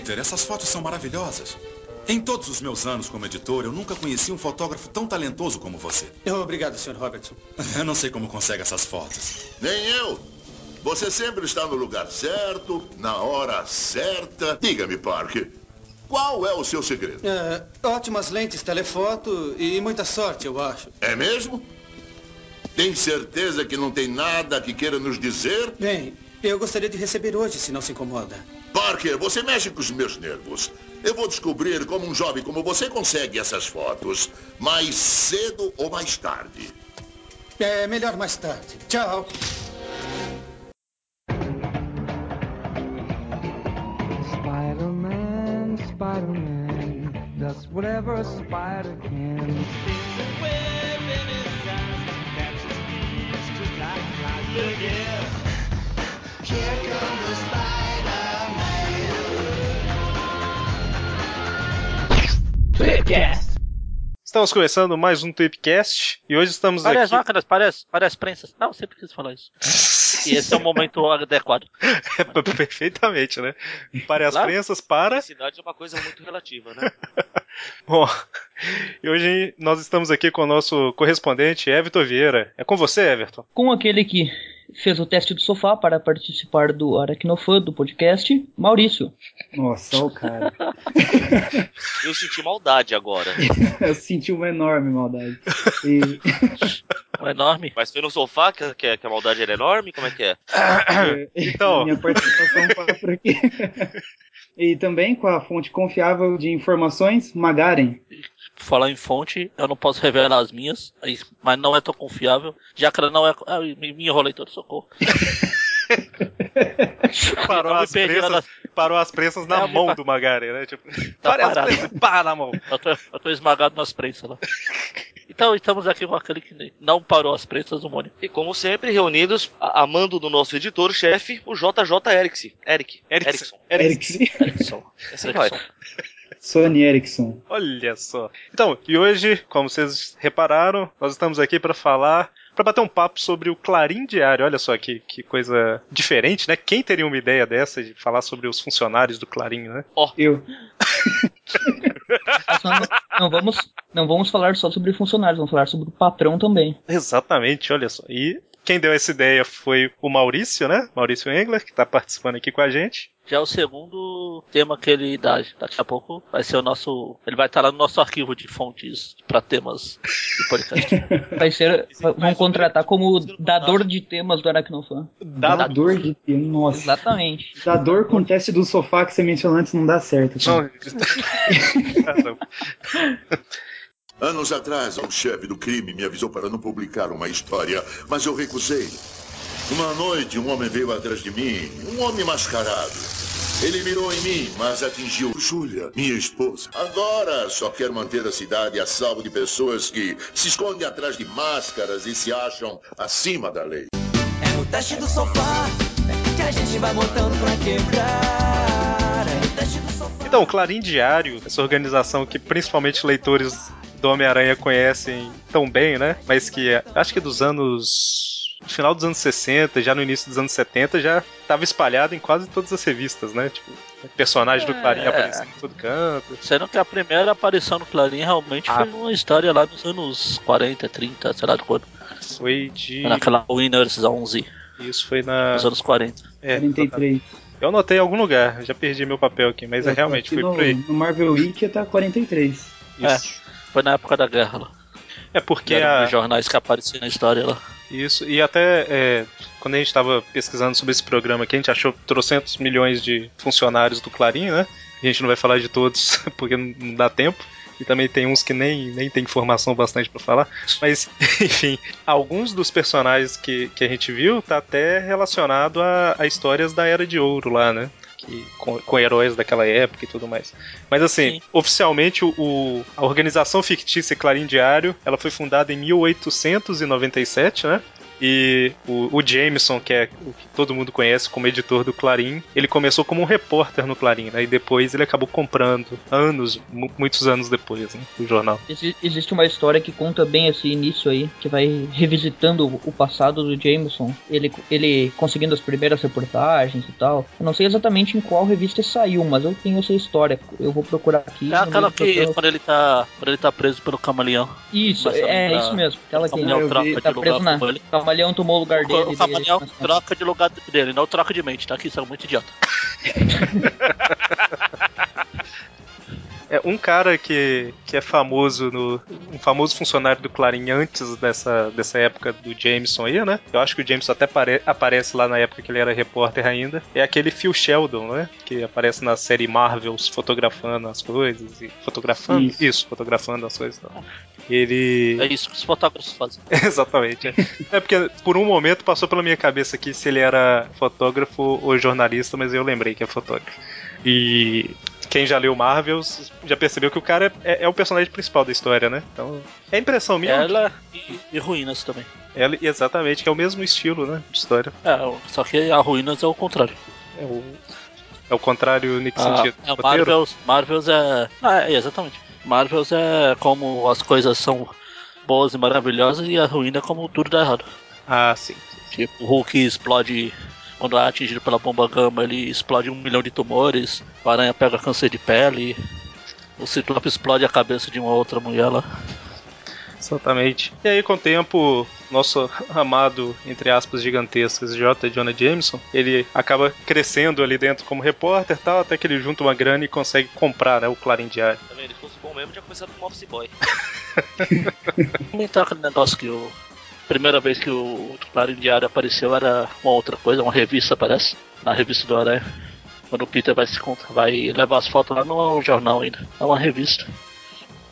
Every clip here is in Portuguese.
Peter, essas fotos são maravilhosas. Em todos os meus anos como editor, eu nunca conheci um fotógrafo tão talentoso como você. Obrigado, Sr. Robertson. Eu não sei como consegue essas fotos. Nem eu. Você sempre está no lugar certo, na hora certa. Diga-me, Parker, qual é o seu segredo? É, ótimas lentes, telefoto e muita sorte, eu acho. É mesmo? Tem certeza que não tem nada que queira nos dizer? Bem, eu gostaria de receber hoje, se não se incomoda. Parker, você mexe com os meus nervos. Eu vou descobrir como um jovem como você consegue essas fotos. Mais cedo ou mais tarde. É melhor mais tarde. Tchau. Spider-Man, Spider-Man, does whatever a spider can. Estamos começando mais um Tweepcast e hoje estamos Pare as aqui. máquinas, pare as, pare as prensas. Não, sempre quis falar isso. E esse é o momento adequado. Perfeitamente, né? Para as Claro. prensas, para. Cidade é uma coisa muito relativa, né? Bom, e hoje nós estamos aqui com o nosso correspondente Everton Vieira. É com você, Everton? com aquele que fez o teste do sofá para participar do Aracnofã do podcast, Maurício. Nossa, o cara. Eu senti maldade agora. Eu senti uma enorme maldade. E, Um enorme. Mas foi no sofá que, que, que a maldade era enorme? Como é que é? Então. minha participação para por aqui. E também com a fonte confiável de informações, Magaren. Falar em fonte, eu não posso revelar as minhas, mas não é tão confiável. Jácara não é. Ah, me me enrolei todo, socorro. Parou as, prensas, na- parou as prensas na É, mão pa- do Magari, né? Tipo, Tá parado. prensas, pá na mão. Eu tô, eu tô esmagado nas prensas lá. Então, estamos aqui com aquele que não parou as prensas, o Mônio. E como sempre, reunidos, a, a mando do nosso editor-chefe, o JJ Erickson. Eric. Erickson. Erickson. Erickson. Erickson. Vai. Erickson. Sony Erickson. Olha só. Então, e hoje, como vocês repararam, nós estamos aqui para falar, para bater um papo sobre o Clarim Diário. Olha só que, que coisa diferente, né? Quem teria uma ideia dessa de falar sobre os funcionários do Clarim, né? Eu. Mas não, não vamos, não vamos falar só sobre funcionários, vamos falar sobre o patrão também. Exatamente, olha só. E quem deu essa ideia foi o Maurício, né? Maurício Engler, que está participando aqui com a gente. Já é o segundo tema que ele dá. Daqui a pouco vai ser o nosso. Ele vai estar lá no nosso arquivo de fontes para temas de podcast. Vai ser, vão contratar como dador de temas do Aracnofã. Dador de tempo. Nossa. Exatamente. Dador com teste do sofá que você mencionou antes não dá certo. Não, cara. Anos atrás, um chefe do crime me avisou para não publicar uma história, mas eu recusei. Uma noite, um homem veio atrás de mim, um homem mascarado. Ele mirou em mim, mas atingiu Júlia, minha esposa. Agora só quer manter a cidade a salvo de pessoas que se escondem atrás de máscaras e se acham acima da lei. É no teste do sofá que a gente vai botando pra quebrar. É no teste do sofá. Então, o Clarim Diário, essa organização que principalmente leitores do Homem-Aranha conhecem tão bem, né? Mas que é, acho que dos anos. No final dos anos 60, já no início dos anos 70, já estava espalhado em quase todas as revistas, né? Tipo, personagem do Clarim É. aparecendo em todo canto. Sendo que a primeira aparição no Clarim realmente Ah. foi uma história lá nos anos 40, 30, sei lá de quando. Foi de. Naquela Winners 11, Isso foi na. nos anos 40. É, 43. eu anotei em algum lugar, já perdi meu papel aqui, mas é, realmente foi no, por aí. no Marvel Wiki tá 43. Isso. Foi na época da guerra lá. É porque Que a, os jornais que apareciam na história lá. Isso, e até é, quando a gente estava pesquisando sobre esse programa aqui, a gente achou trocentos milhões de funcionários do Clarim, né? A gente não vai falar de todos porque não não dá tempo. E também tem uns que nem, nem tem informação bastante para falar. Mas, enfim, alguns dos personagens que, que a gente viu tá até relacionado a, a histórias da Era de Ouro lá, né? Que, com, com heróis daquela época e tudo mais. Mas assim, Sim. oficialmente o, o- a organização fictícia Clarim Diário, ela foi fundada em 1897, né? E o, o Jameson, que é o que todo mundo conhece como editor do Clarim, ele começou como um repórter no Clarim, né? E depois ele acabou comprando, anos, mu- muitos anos depois, né? O jornal. Exi- Existe uma história que conta bem esse início aí, que vai revisitando o passado do Jameson, ele, ele conseguindo as primeiras reportagens e tal. Eu não sei exatamente em qual revista saiu, mas eu tenho essa história. Eu vou procurar aqui. É aquela que programa. quando ele tá. Quando ele tá preso pelo camaleão. Isso, é tá- isso mesmo. Aquela que de tá preso na. ele. Camaleão tomou o lugar dele. O camaleão dele- troca de lugar dele, não troca de mente, tá? Que isso é muito idiota. É um cara que, que é famoso no. Um famoso funcionário do Clarim antes dessa, dessa época do Jameson aí, né? Eu acho que o Jameson até pare- aparece lá na época que ele era repórter ainda. É aquele Phil Sheldon, né? Que aparece na série Marvels fotografando as coisas. E fotografando? Isso. Isso, fotografando as coisas. Então. Ele. É isso que os fotógrafos fazem. Exatamente. É. é porque por um momento passou pela minha cabeça aqui se ele era fotógrafo ou jornalista, mas eu lembrei que é fotógrafo. E quem já leu Marvels já percebeu que o cara é, é o personagem principal da história, né? Então é impressão minha. Ela e, e Ruínas também. Ela- exatamente, que é o mesmo estilo, né? De história. É, só que a Ruínas é o contrário. É o, é o contrário que Ah, sentido? é? Marvels, Marvels é. Ah, é, exatamente. Marvels é como as coisas são boas e maravilhosas e a ruína é como tudo dá errado. Ah, sim. Tipo, o Hulk explode. Quando é atingido pela bomba gama, ele explode um milhão de tumores. O Aranha pega câncer de pele. O Ciclope explode a cabeça de uma outra mulher lá. Exatamente. E aí, com o tempo, nosso amado, entre aspas, gigantescas J. Jonah Jameson, ele acaba crescendo ali dentro como repórter e tal, até que ele junta uma grana e consegue comprar né, o Clarim Diário. Tá vendo? Se fosse bom mesmo, tinha começado como office boy. Comentar aquele negócio que o. Primeira vez que o Clarim Diário apareceu era uma outra coisa, uma revista parece. Na revista do Aranha. Quando o Peter vai se vai levar as fotos lá não é um jornal ainda, é uma revista.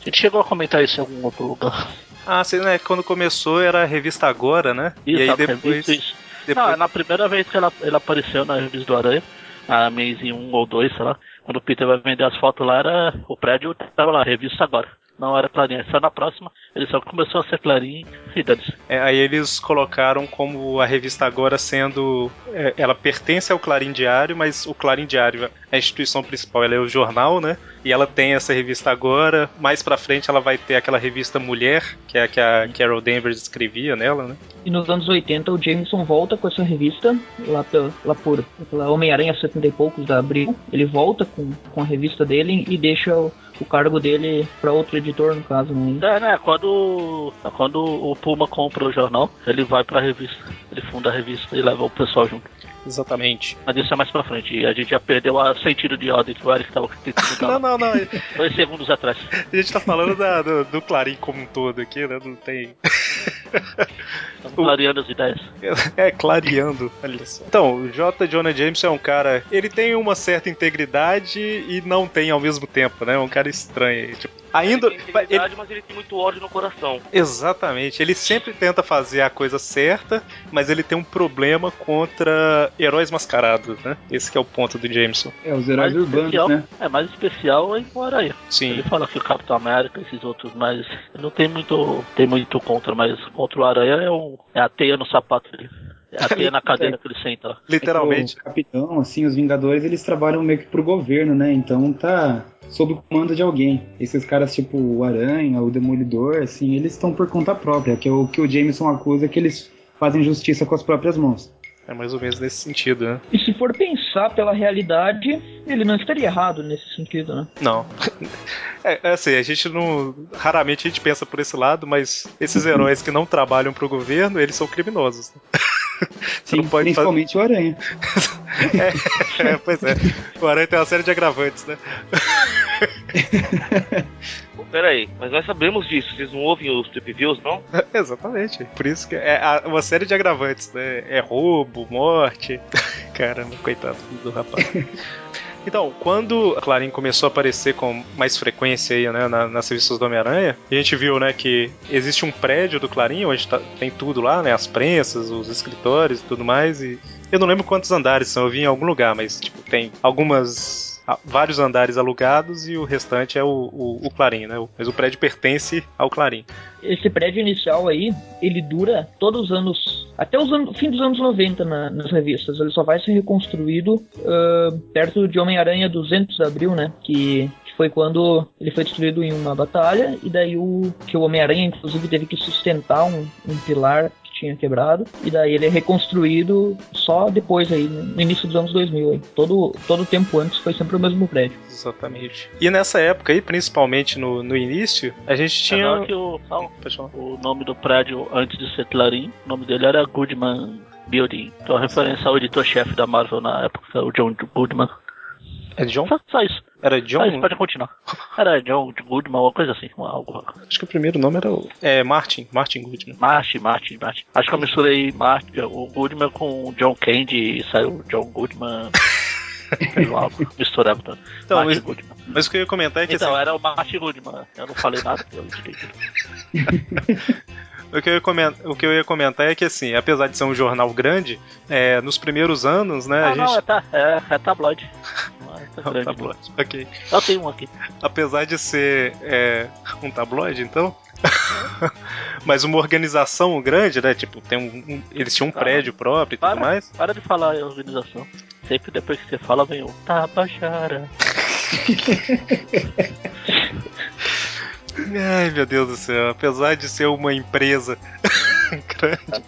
A gente chegou a comentar isso em algum outro lugar. Ah, sim, né? Quando começou era a revista Agora, né? Isso, e aí depois. revista, isso. depois- Não, na primeira vez que ela, ele apareceu na revista do Aranha, a Maze 1 ou 2, sei lá, quando o Peter vai vender as fotos lá, era, o prédio tava lá, revista agora. Não era Clarim, só na próxima, ele só começou a ser Clarim e dane-se. É, aí eles colocaram como a revista agora sendo. é, ela pertence ao Clarim Diário, mas o Clarim Diário, a instituição principal, ela é o jornal, né? E ela tem essa revista agora. Mais pra frente ela vai ter aquela revista Mulher, que é a que a Carol Danvers escrevia nela, né? E nos anos 80 o Jameson volta com essa revista, lá, pela, lá por pela Homem-Aranha 70 e poucos da Abril. Ele volta com, com a revista dele e deixa o, o cargo dele pra outro editor, no caso, né? É, né, quando, quando o Puma compra o jornal, ele vai pra revista, ele funda a revista e leva o pessoal junto. Exatamente. Mas isso é mais pra frente, a gente já perdeu o sentido de ordem que o Eric tava tentando Não, não, não. dois segundos atrás. A gente tá falando da- do, do Clarim como um todo aqui, né? Não tem. Estamos clareando as ideias. É, clareando, olha só. Então, o J. Jonah Jameson é um cara. Ele tem uma certa integridade e não tem ao mesmo tempo, né? É um cara estranho. Tipo, ainda. Ele tem mas ele tem muito ódio no coração. Exatamente. Ele sempre tenta fazer a coisa certa, mas ele tem um problema contra heróis mascarados, né? Esse que é o ponto do Jameson. É, os heróis Mais urbanos, especial, né? É, mais especial é o Aranha. Sim. Ele fala que o Capitão América, esses outros, mas não tem muito, tem muito contra, mas contra o Aranha é, um, é a teia no sapato dele. É a teia na cadeira que ele senta. Literalmente. É o capitão, assim, os Vingadores, eles trabalham meio que pro governo, né? Então tá sob o comando de alguém. Esses caras, tipo o Aranha, o Demolidor, assim, eles estão por conta própria, que é o que o Jameson acusa que eles fazem justiça com as próprias mãos. É mais ou menos nesse sentido, né? E se for pensar pela realidade, ele não estaria errado nesse sentido, né? Não. É, é assim, a gente não. Raramente a gente pensa por esse lado, mas esses heróis que não trabalham pro governo, eles são criminosos. né? Sim, não pode fazer. principalmente o Aranha. É, pois é. O Aranha tem uma série de agravantes, né? Pô, Pera aí, mas nós sabemos disso. Vocês não ouvem os Trip Views, não? Exatamente. Por isso que é uma série de agravantes, né? É roubo, morte. Caramba, coitado do rapaz. Então, quando a Clarim começou a aparecer com mais frequência aí, né, na- nas revistas do Homem-Aranha, a gente viu, né, que existe um prédio do Clarim, onde tá- tem tudo lá, né, as prensas, os escritórios e tudo mais, e eu não lembro quantos andares são, eu vi em algum lugar, mas, tipo, tem algumas vários andares alugados e o restante é o, o, o Clarim, né? Mas o prédio pertence ao Clarim. Esse prédio inicial aí, ele dura todos os anos, até os anos, fim dos anos 90 na, nas revistas. Ele só vai ser reconstruído uh, perto de Homem-Aranha 200 de abril, né? Que foi quando ele foi destruído em uma batalha e daí o que o Homem-Aranha inclusive teve que sustentar um, um pilar tinha quebrado e daí ele é reconstruído só depois aí no início dos anos 2000 aí. todo todo o tempo antes foi sempre o mesmo prédio. Exatamente. E nessa época aí principalmente no, no início a gente tinha Agora que o, o nome do prédio antes de ser Clarim o nome dele era Goodman Building. Então a referência ao editor-chefe da Marvel na época o John Goodman é John? Só, só isso. Era John? Só isso, pode continuar. Era John Goodman, uma coisa assim. Uma, algo. Acho que o primeiro nome era o. É, Martin. Martin Goodman. Martin, Martin, Martin. Acho que eu misturei Martin, o Goodman com John Candy e saiu John Goodman. misturava tudo. Então, mas, mas, o que eu ia comentar é que. Então, assim... era o Martin Goodman. Eu não falei nada, eu. O que, eu ia comentar, o que eu ia comentar é que, assim, apesar de ser um jornal grande, é, nos primeiros anos, né, ah, a gente... Não, é, tá, é, é tabloide. É grande, tabloide, ok. Eu tenho um aqui. Apesar de ser é, um tabloide, então... Mas uma organização grande, né? Tipo, tem um, um eles tinham um prédio próprio e para, tudo mais. Para de falar em organização. Sempre depois que você fala, vem o Tabajara. Ai, meu Deus do céu. Apesar de ser uma empresa grande.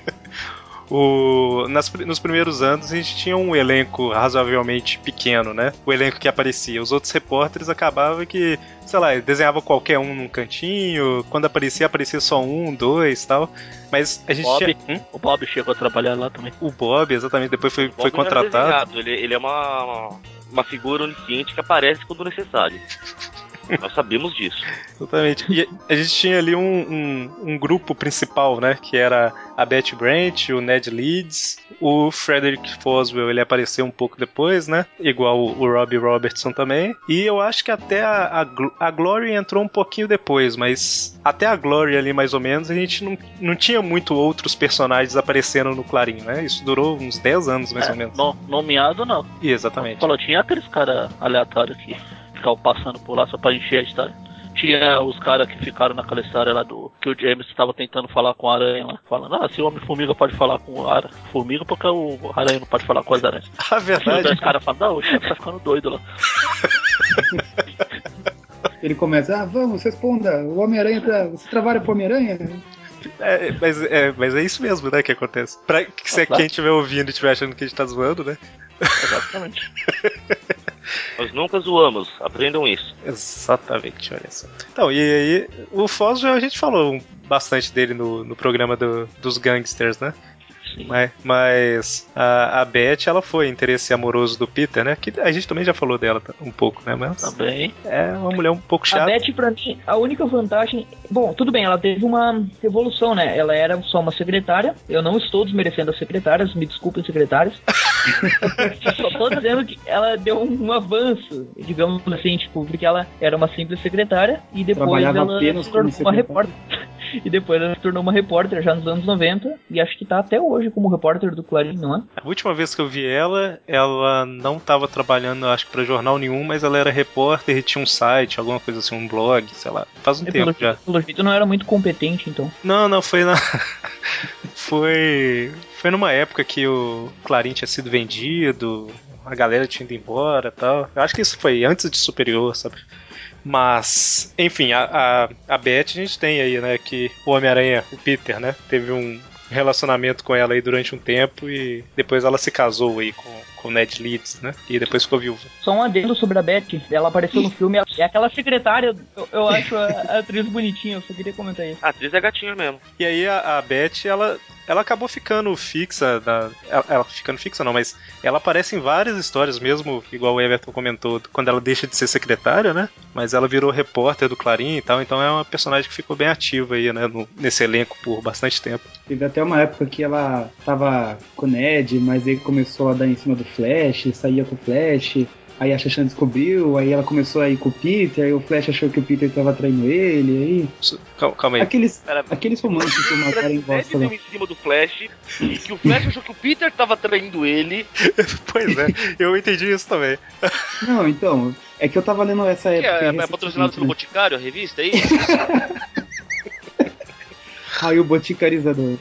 O, nas, nos primeiros anos a gente tinha um elenco razoavelmente pequeno, né? O elenco que aparecia. Os outros repórteres acabavam que, sei lá, desenhava qualquer um num cantinho. Quando aparecia, aparecia só um, dois tal. Mas a gente Bob, tinha. Hum? O Bob chegou a trabalhar lá também. O Bob, exatamente, depois foi, foi contratado. Ele, ele, é uma, uma figura onisciente que aparece quando necessário. Nós sabemos disso. Exatamente. E a gente tinha ali um, um, um, grupo principal, né? Que era a Betty Brant, o Ned Leeds, o Frederick Foswell, ele apareceu um pouco depois, né? Igual o, o Robbie Robertson também. E eu acho que até a, a, a Glory entrou um pouquinho depois, mas até a Glory ali, mais ou menos, a gente não, não tinha muito outros personagens aparecendo no Clarim, né? Isso durou uns 10 anos, mais é, ou menos. No, nomeado, não. E exatamente. Falou, tinha aqueles caras aleatórios aqui ficavam passando por lá só pra encher a história. Tinha os caras que ficaram naquela história lá do. que o James estava tentando falar com a aranha lá, falando, ah, se o Homem-Formiga pode falar com o ara, Formiga, porque o aranha não pode falar com as aranhas. A verdade. E os caras falam, não, o chefe tá ficando doido lá. Ele começa, ah, vamos, responda, o Homem-Aranha, tá, você trabalha pro Homem-Aranha? É, mas, é, mas é isso mesmo, né, que acontece. Pra que, se é quem estiver ouvindo e estiver achando que a gente tá zoando, né? Exatamente. Nós nunca zoamos, aprendam isso. Exatamente, olha só. Então, e aí, o Foz a gente falou bastante dele no, no programa do, dos gangsters, né? Mas, mas a, a Beth, ela foi interesse amoroso do Peter, né? Que a gente também já falou dela um pouco, né? Mas também. É uma mulher um pouco chata. A Beth, pra mim, a única vantagem. Bom, tudo bem, ela teve uma evolução, né? Ela era só uma secretária. Eu não estou desmerecendo as secretárias, me desculpem, secretárias. só tô dizendo que ela deu um avanço, digamos assim, tipo, porque ela era uma simples secretária e depois ela se tornou uma repórter. E depois ela se tornou uma repórter já nos anos 90 e acho que tá até hoje como repórter do Clarim, não é? A última vez que eu vi ela, ela não estava trabalhando, acho que para jornal nenhum, mas ela era repórter e tinha um site, alguma coisa assim, um blog, sei lá. Faz um é, tempo pelo, já. Pelo jeito não era muito competente, então. Não, não, foi na. foi. Foi numa época que o Clarim tinha sido vendido, a galera tinha ido embora tal. Eu acho que isso foi antes de Superior, sabe? Mas, enfim, a, a, a Beth a gente tem aí, né? Que o Homem-Aranha, o Peter, né? Teve um relacionamento com ela aí durante um tempo e depois ela se casou aí com, com o Ned Leeds, né? E depois ficou viúva. Só um adendo sobre a Beth. Ela apareceu no filme. É aquela secretária. Eu, eu acho a, a, atriz bonitinha. Eu só queria comentar isso. A atriz é gatinha mesmo. E aí a, a Beth, ela, ela acabou ficando fixa. Na, ela, ela, ficando fixa não, mas ela aparece em várias histórias mesmo, igual o Everton comentou, quando ela deixa de ser secretária, né? Mas ela virou repórter do Clarim e tal. Então é uma personagem que ficou bem ativa aí, né? No, nesse elenco por bastante tempo. Teve até uma época que ela tava com o Ned, mas ele começou a dar em cima do Flash, saía com o Flash. Aí a Shashan descobriu, aí ela começou a ir com o Peter, aí o Flash achou que o Peter tava traindo ele, aí. Calma, calma aí. Aqueles, Pera, aqueles romances que o Macaren Ned gosta lá. em cima do Flash e que o Flash achou que o Peter tava traindo ele. Pois é, eu entendi isso também. Não, então, é que eu tava lendo essa Que época. é, é recentemente, patrocinado pelo né? Boticário, a revista, é isso? Aí o boticarizador.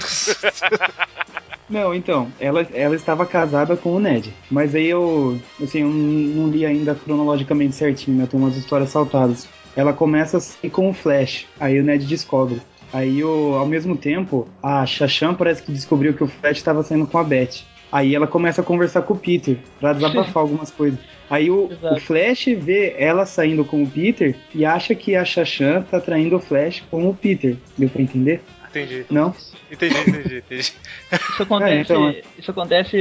Não, então, ela, ela estava casada com o Ned. Mas aí eu, assim, eu não, não li ainda cronologicamente certinho, né? Tem umas histórias saltadas. Ela começa assim com o Flash, aí o Ned descobre. Aí, o, ao mesmo tempo, a Shashan parece que descobriu que o Flash estava saindo com a Beth. Aí ela começa a conversar com o Peter, pra desabafar algumas coisas. Aí o, o Flash vê ela saindo com o Peter e acha que a Shashan tá traindo o Flash com o Peter. Deu pra entender? Entendi. Não? Entendi, entendi, entendi. Isso acontece, É, então, isso acontece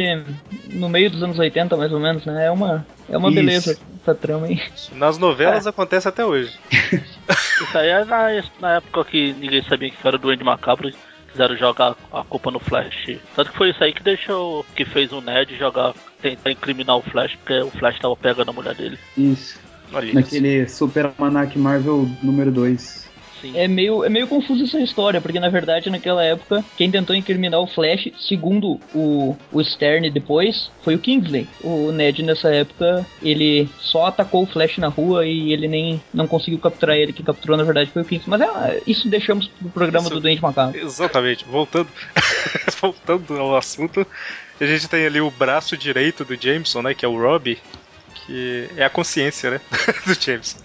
no meio dos anos 80, mais ou menos, né? É uma, é uma Isso. beleza essa trama aí. Nas novelas acontece até hoje. Isso aí é na, na época que ninguém sabia que era o Duende Macabro. Quiseram jogar a culpa no Flash. Tanto que foi isso aí que deixou. que fez o Ned jogar. tentar incriminar o Flash, porque o Flash tava pegando a mulher dele. Isso. Olha isso. Naquele Super Almanac Marvel número 2. Sim. É meio, é meio confusa essa história, porque na verdade naquela época quem tentou incriminar o Flash, segundo o, o Stern depois, foi o Kingsley. O Ned nessa época, ele só atacou o Flash na rua e ele nem não conseguiu capturar ele, quem capturou na verdade foi o Kingsley. Mas é, isso deixamos pro programa Isso- do Duende Macabro. Exatamente. Voltando, voltando ao assunto, a gente tem ali o braço direito do Jameson, né? Que é o Robbie, que é a consciência, né? do Jameson.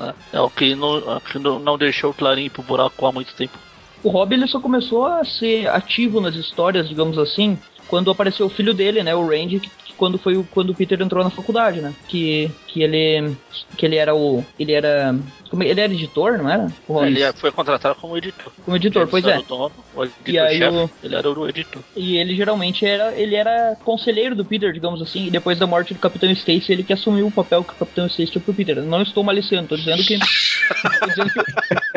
É, é o que, não, é que não, deixou o Clarim pro buraco há muito tempo. O Rob ele só começou a ser ativo nas histórias, digamos assim, quando apareceu o filho dele, né, o Randy, que, que quando foi o, quando o Peter entrou na faculdade, né? Que, que ele que ele era o ele era como é- ele era editor, não era? Rob? Ele é- foi contratado como editor. Como editor, pois é. o dono, o E aí o- ele era o editor. E ele geralmente era ele era conselheiro do Peter, digamos assim, e depois da morte do Capitão Stacy, ele que assumiu o papel que o Capitão Stacy tinha pro Peter. Não estou maliciando, tô dizendo que tô dizendo que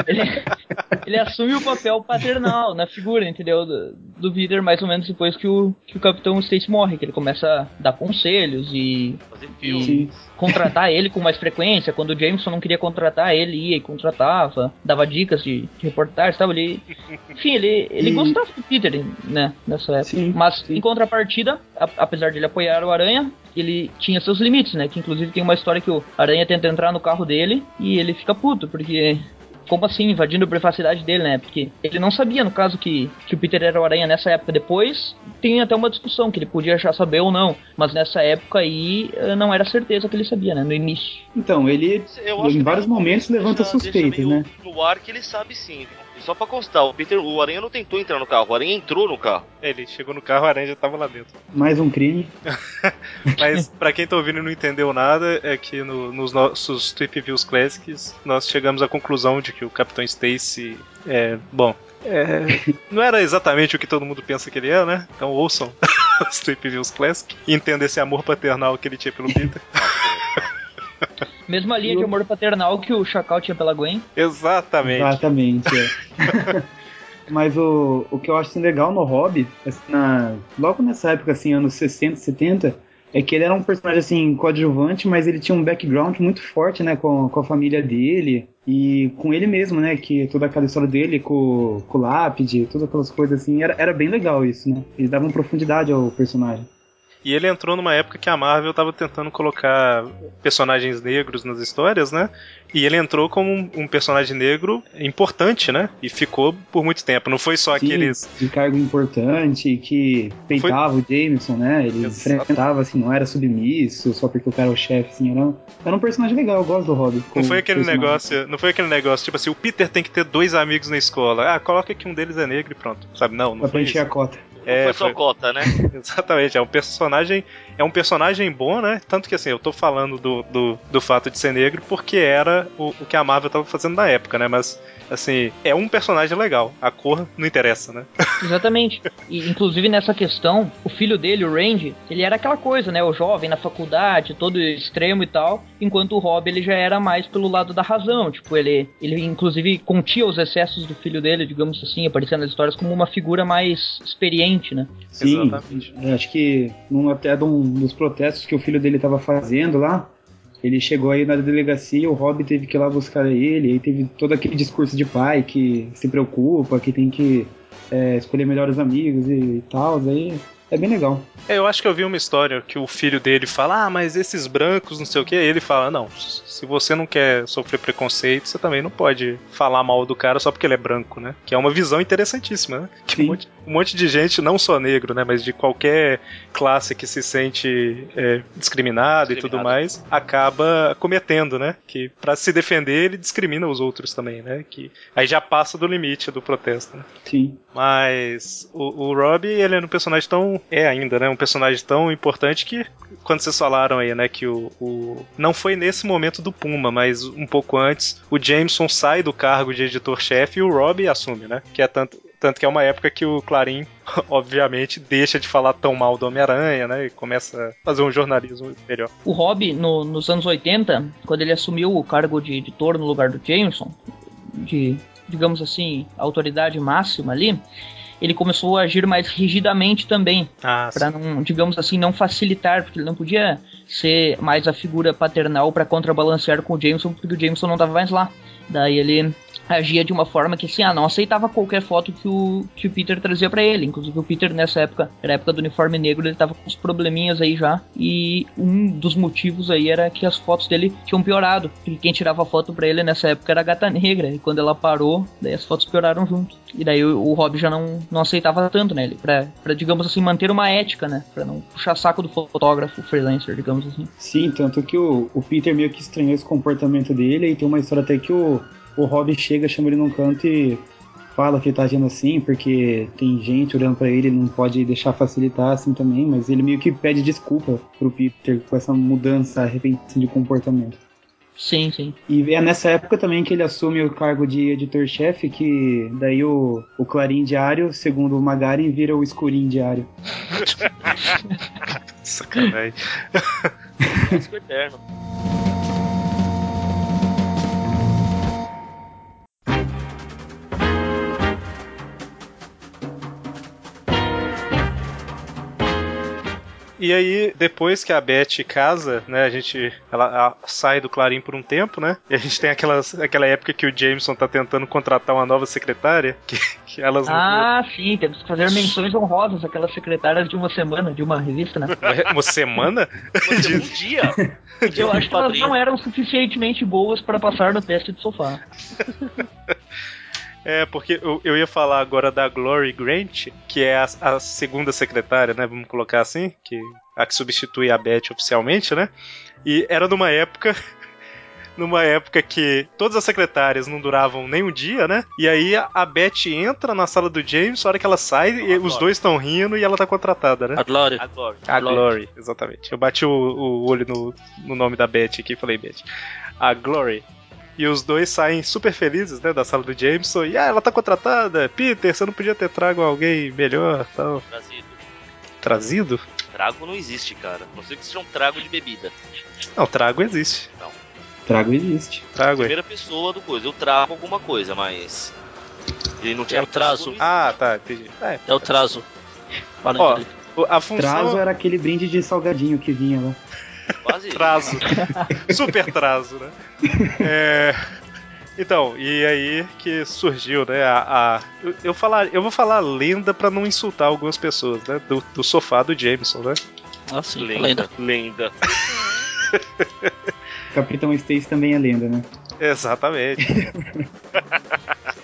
ele, ele assume o papel paternal na figura, entendeu? Do, do Peter, mais ou menos depois que o, que o Capitão Stacy morre, que ele começa a dar conselhos e, Fazer e contratar ele com mais frequência. Quando o Jameson não queria contratar, ele ia e contratava, dava dicas de, de reportagem, sabe? Ele, enfim, ele, ele E- gostava do Peter, né? Nessa época. Sim, Mas, sim. em contrapartida, a- apesar de ele apoiar o Aranha, ele tinha seus limites, né? Que inclusive tem uma história que o Aranha tenta entrar no carro dele e ele fica puto, porque. Como assim, invadindo a privacidade dele, né? Porque ele não sabia, no caso, que, que o Peter era o Aranha nessa época. Depois tem até uma discussão que ele podia já saber ou não. Mas nessa época aí eh, não era certeza que ele sabia, né? No início. Então, ele Eu acho em que vários momentos levanta suspeitas, né? No ar que ele sabe sim. viu? Só pra constar, o Peter, o Aranha não tentou entrar no carro, o Aranha entrou no carro. Ele chegou no carro, a aranha já tava lá dentro. Mais um crime. Mas pra quem tá ouvindo e não entendeu nada, é que no- nos nossos Trip Views Classics nós chegamos à conclusão de que o Capitão Stacy é. Bom. é, não era exatamente o que todo mundo pensa que ele é, né? Então ouçam os Trip Views Classic e entendam esse amor paternal que ele tinha pelo Peter. Mesma linha de amor paternal que o Chacal tinha pela Gwen. Exatamente. Exatamente, é. Mas o, o que eu acho assim, legal no Hobby, assim, na, logo nessa época, assim, anos 60, 70, é que ele era um personagem assim, coadjuvante, mas ele tinha um background muito forte, né, com, com a família dele e com ele mesmo, né, que toda aquela história dele com, com o lápide, todas aquelas coisas assim, era, era bem legal isso, né? Eles davam profundidade ao personagem. E ele entrou numa época que a Marvel tava tentando colocar personagens negros nas histórias, né? E ele entrou como um, um personagem negro importante, né? E ficou por muito tempo. Não foi só Sim, aqueles. de cargo importante, que peitava o Jameson, né? Ele Exato. enfrentava, assim, não era submisso, só porque o cara é o chefe, assim, era, era um personagem legal, eu gosto do Hobby. Não foi aquele personagem. negócio, não foi aquele negócio, tipo assim, o Peter tem que ter dois amigos na escola. Ah, coloca que um deles é negro e pronto. Sabe? Não, não Pra foi preencher a cota. É, foi só cota, né? Exatamente, é um personagem, é um personagem bom, né? Tanto que assim, eu tô falando do, do, do fato de ser negro porque era o, o que a Marvel tava fazendo na época, né? Mas assim, é um personagem legal. A cor não interessa, né? Exatamente. E inclusive nessa questão, o filho dele, o Randy, ele era aquela coisa, né? O jovem na faculdade, todo extremo e tal, enquanto o Rob ele já era mais pelo lado da razão. Tipo, ele, ele inclusive contia os excessos do filho dele, digamos assim, aparecendo nas histórias como uma figura mais experiente importante, né? Sim, Exatamente. acho que num até de um dos protestos que o filho dele estava fazendo lá, ele chegou aí na delegacia, o Rob teve que ir lá buscar ele, aí teve todo aquele discurso de pai que se preocupa, que tem que é, escolher melhores amigos e tal, aí é bem legal. É, eu acho que eu vi uma história que o filho dele fala, ah, mas esses brancos, não sei o que, ele fala, não, se você não quer sofrer preconceito, você também não pode falar mal do cara só porque ele é branco, né? Que é uma visão interessantíssima, né? Que um monte, um monte de gente, não só negro, né? Mas de qualquer classe que se sente é, discriminada e tudo mais, acaba cometendo, né? Que pra se defender, ele discrimina os outros também, né? Que aí já passa do limite do protesto, né? Sim. Mas o, o Robbie, ele é um personagem tão. É ainda, né? Um personagem tão importante que, quando vocês falaram aí, né? Que o. o- não foi nesse momento do Puma, mas um pouco antes, o Jameson sai do cargo de editor-chefe e o Robbie assume, né? Que é tanto. Tanto que é uma época que o Clarim, obviamente, deixa de falar tão mal do Homem-Aranha, né? E começa a fazer um jornalismo melhor. O Rob, no- nos anos 80, quando ele assumiu o cargo de editor no lugar do Jameson, de, digamos assim, autoridade máxima ali, ele começou a agir mais rigidamente também, Ah, para não, digamos assim, não facilitar, porque ele não podia ser mais a figura paternal para contrabalancear com o Jameson, porque o Jameson não estava mais lá. Daí ele agia de uma forma que assim, ah, não aceitava qualquer foto que o, que o Peter trazia pra ele. Inclusive o Peter nessa época, era época do uniforme negro, ele tava com uns probleminhas aí já. E um dos motivos aí era que as fotos dele tinham piorado. Porque quem tirava foto pra ele nessa época era a gata negra. E quando ela parou, daí as fotos pioraram junto. E daí o, o Rob já não, não aceitava tanto, né? Pra, pra, digamos assim, manter uma ética, né? Pra não puxar saco do fotógrafo, freelancer, digamos assim. Sim, tanto que o, o Peter meio que estranhou esse comportamento dele, e tem uma história até que o, o Robin chega, chama ele num canto e fala que ele tá agindo assim, porque tem gente olhando pra ele, ele não pode deixar facilitar assim também, mas ele meio que pede desculpa pro Peter com essa mudança repentina de comportamento. Sim, sim. E é nessa época também que ele assume o cargo de editor-chefe, que daí o, o Clarim Diário, segundo o Magaren, vira o Escurim Diário. sacanagem. Clássico E aí, depois que a Beth casa, né, a gente ela, ela sai do Clarim por um tempo, né? E a gente tem aquela, aquela época que o Jameson tá tentando contratar uma nova secretária, que, que elas não- Ah, sim, temos que fazer menções honrosas aquelas secretárias de uma semana, de uma revista, né? uma, uma semana? Você um dia. Eu acho que elas não eram suficientemente boas para passar no teste de sofá. É, porque eu, eu ia falar agora da Glory Grant, que é a, a segunda secretária, né? Vamos colocar assim, que a que substitui a Beth oficialmente, né? E era numa época. Numa época que todas as secretárias não duravam nem um dia, né? E aí a, a Beth entra na sala do James, a hora que ela sai, e os dois estão rindo e ela tá contratada, né? A Glória. Agora. A Glory. Glory, exatamente. Eu bati o, o olho no, no nome da Beth aqui e falei Beth. A Glory. E os dois saem super felizes, né, da sala do Jameson. E ah, ela tá contratada. Peter, você não podia ter trago alguém melhor, tal. Trazido. Trazido? Trago não existe, cara. Não sei que seja um trago de bebida. Não, trago existe. Trago existe. Trago é. Primeira pessoa do coisa. Eu trago alguma coisa, mas. Ele não tinha É o trazo. trago, não Ah, tá, entendi. É, É o trazo. Fala Ó, a função. Trazo era aquele brinde de salgadinho que vinha lá. Quase. Trazo. Super trazo, né? É, Então, e aí que surgiu, né? A, a- eu, eu falar, eu vou falar lenda pra não insultar algumas pessoas, né? Do, do sofá do Jameson, né? Ah, sim, Lenda. lenda. Lenda. Capitão Stacy também é lenda, né? Exatamente.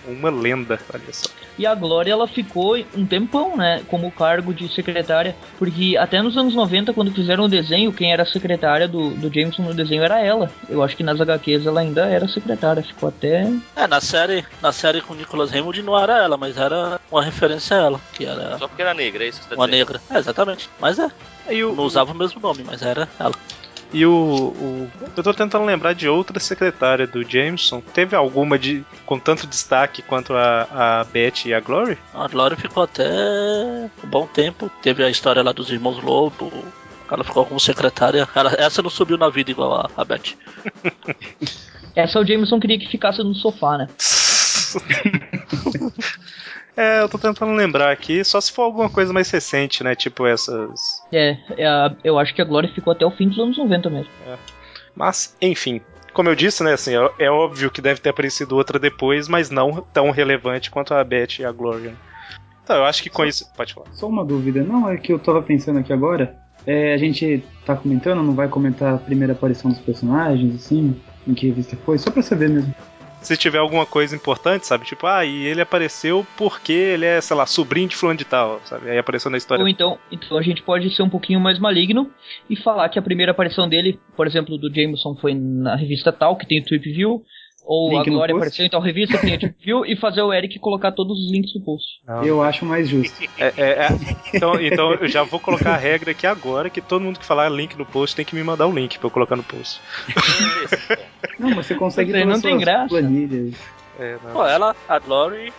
Uma lenda, olha só. E a Glória, ela ficou um tempão, né, como cargo de secretária, porque até nos anos 90, quando fizeram o desenho, quem era a secretária do, do Jameson no desenho era ela. Eu acho que nas HQs ela ainda era secretária, ficou até... É, na série, na série com o Nicholas Hammond não era ela, mas era uma referência a ela, que era Só porque era negra, é isso que você tá uma dizendo. negra. É, exatamente. Mas é, E o, não usava o mesmo nome, mas era ela. E o, o- Eu tô tentando lembrar de outra secretária do Jameson. Teve alguma de com tanto destaque quanto a, a Beth e a Glory? A Glória ficou até um bom tempo. Teve a história lá dos irmãos Lobo. Ela ficou como secretária. Ela- essa não subiu na vida igual a, a Beth. Essa o Jameson queria que ficasse no sofá, né? É, eu tô tentando lembrar aqui, só se for alguma coisa mais recente, né? Tipo essas. É, é eu acho que a Glória ficou até o fim dos anos 90 mesmo. Mas, enfim. Como eu disse, né, assim, é, é óbvio que deve ter aparecido outra depois, mas não tão relevante quanto a Beth e a Gloria. Então, eu acho que com isso. Pode falar. Só uma dúvida, não, é que eu tava pensando aqui agora. É, a gente tá comentando, não vai comentar a primeira aparição dos personagens, assim, em que revista foi, só pra saber mesmo. Se tiver alguma coisa importante, sabe? Tipo, ah, e ele apareceu porque ele é, sei lá, sobrinho de fulano de tal, sabe? Aí apareceu na história. Ou então, então a gente pode ser um pouquinho mais maligno e falar que a primeira aparição dele, por exemplo, do Jameson foi na revista tal, que tem o Trip View, ou Link a Glória apareceu em tal revista, que tem o Trip View, e fazer o Eric colocar todos os links no post. Não. Eu acho mais justo. É, é, é. Então, então eu já vou colocar a regra aqui agora que todo mundo que falar link no post tem que me mandar o link pra eu colocar no post. Não, mas você consegue Não tem- pelas não tem graça. planilhas. É, não. Pô, ela, a Glory,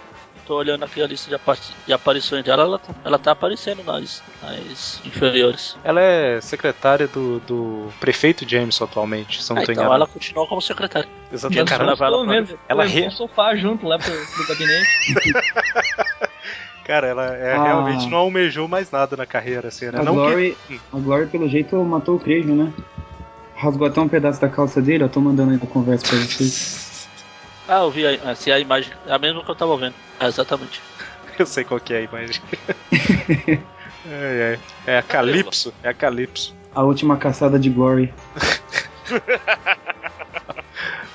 tô olhando aqui a lista de, apa- de aparições dela, ela, tá- ela tá aparecendo nas, nas inferiores. Ela é secretária do, do prefeito Jameson atualmente, se não Ah, então ela continua como secretária. Exatamente. Levar ela pra- mesmo. ela Ela re- re... sofá junto lá pro, pro gabinete. Cara, ela é, Ah. realmente não almejou mais nada na carreira, assim, né? A Não que- Glory, a Glory, pelo jeito, matou o Craig, né? Rasgou até um pedaço da calça dele, eu tô mandando aí na conversa pra vocês. Ah, eu vi a, assim, a imagem, é a mesma que eu tava vendo. É, exatamente. Eu sei qual que é a imagem. é, é, é a Calypso. É a Calypso. A última caçada de Glory.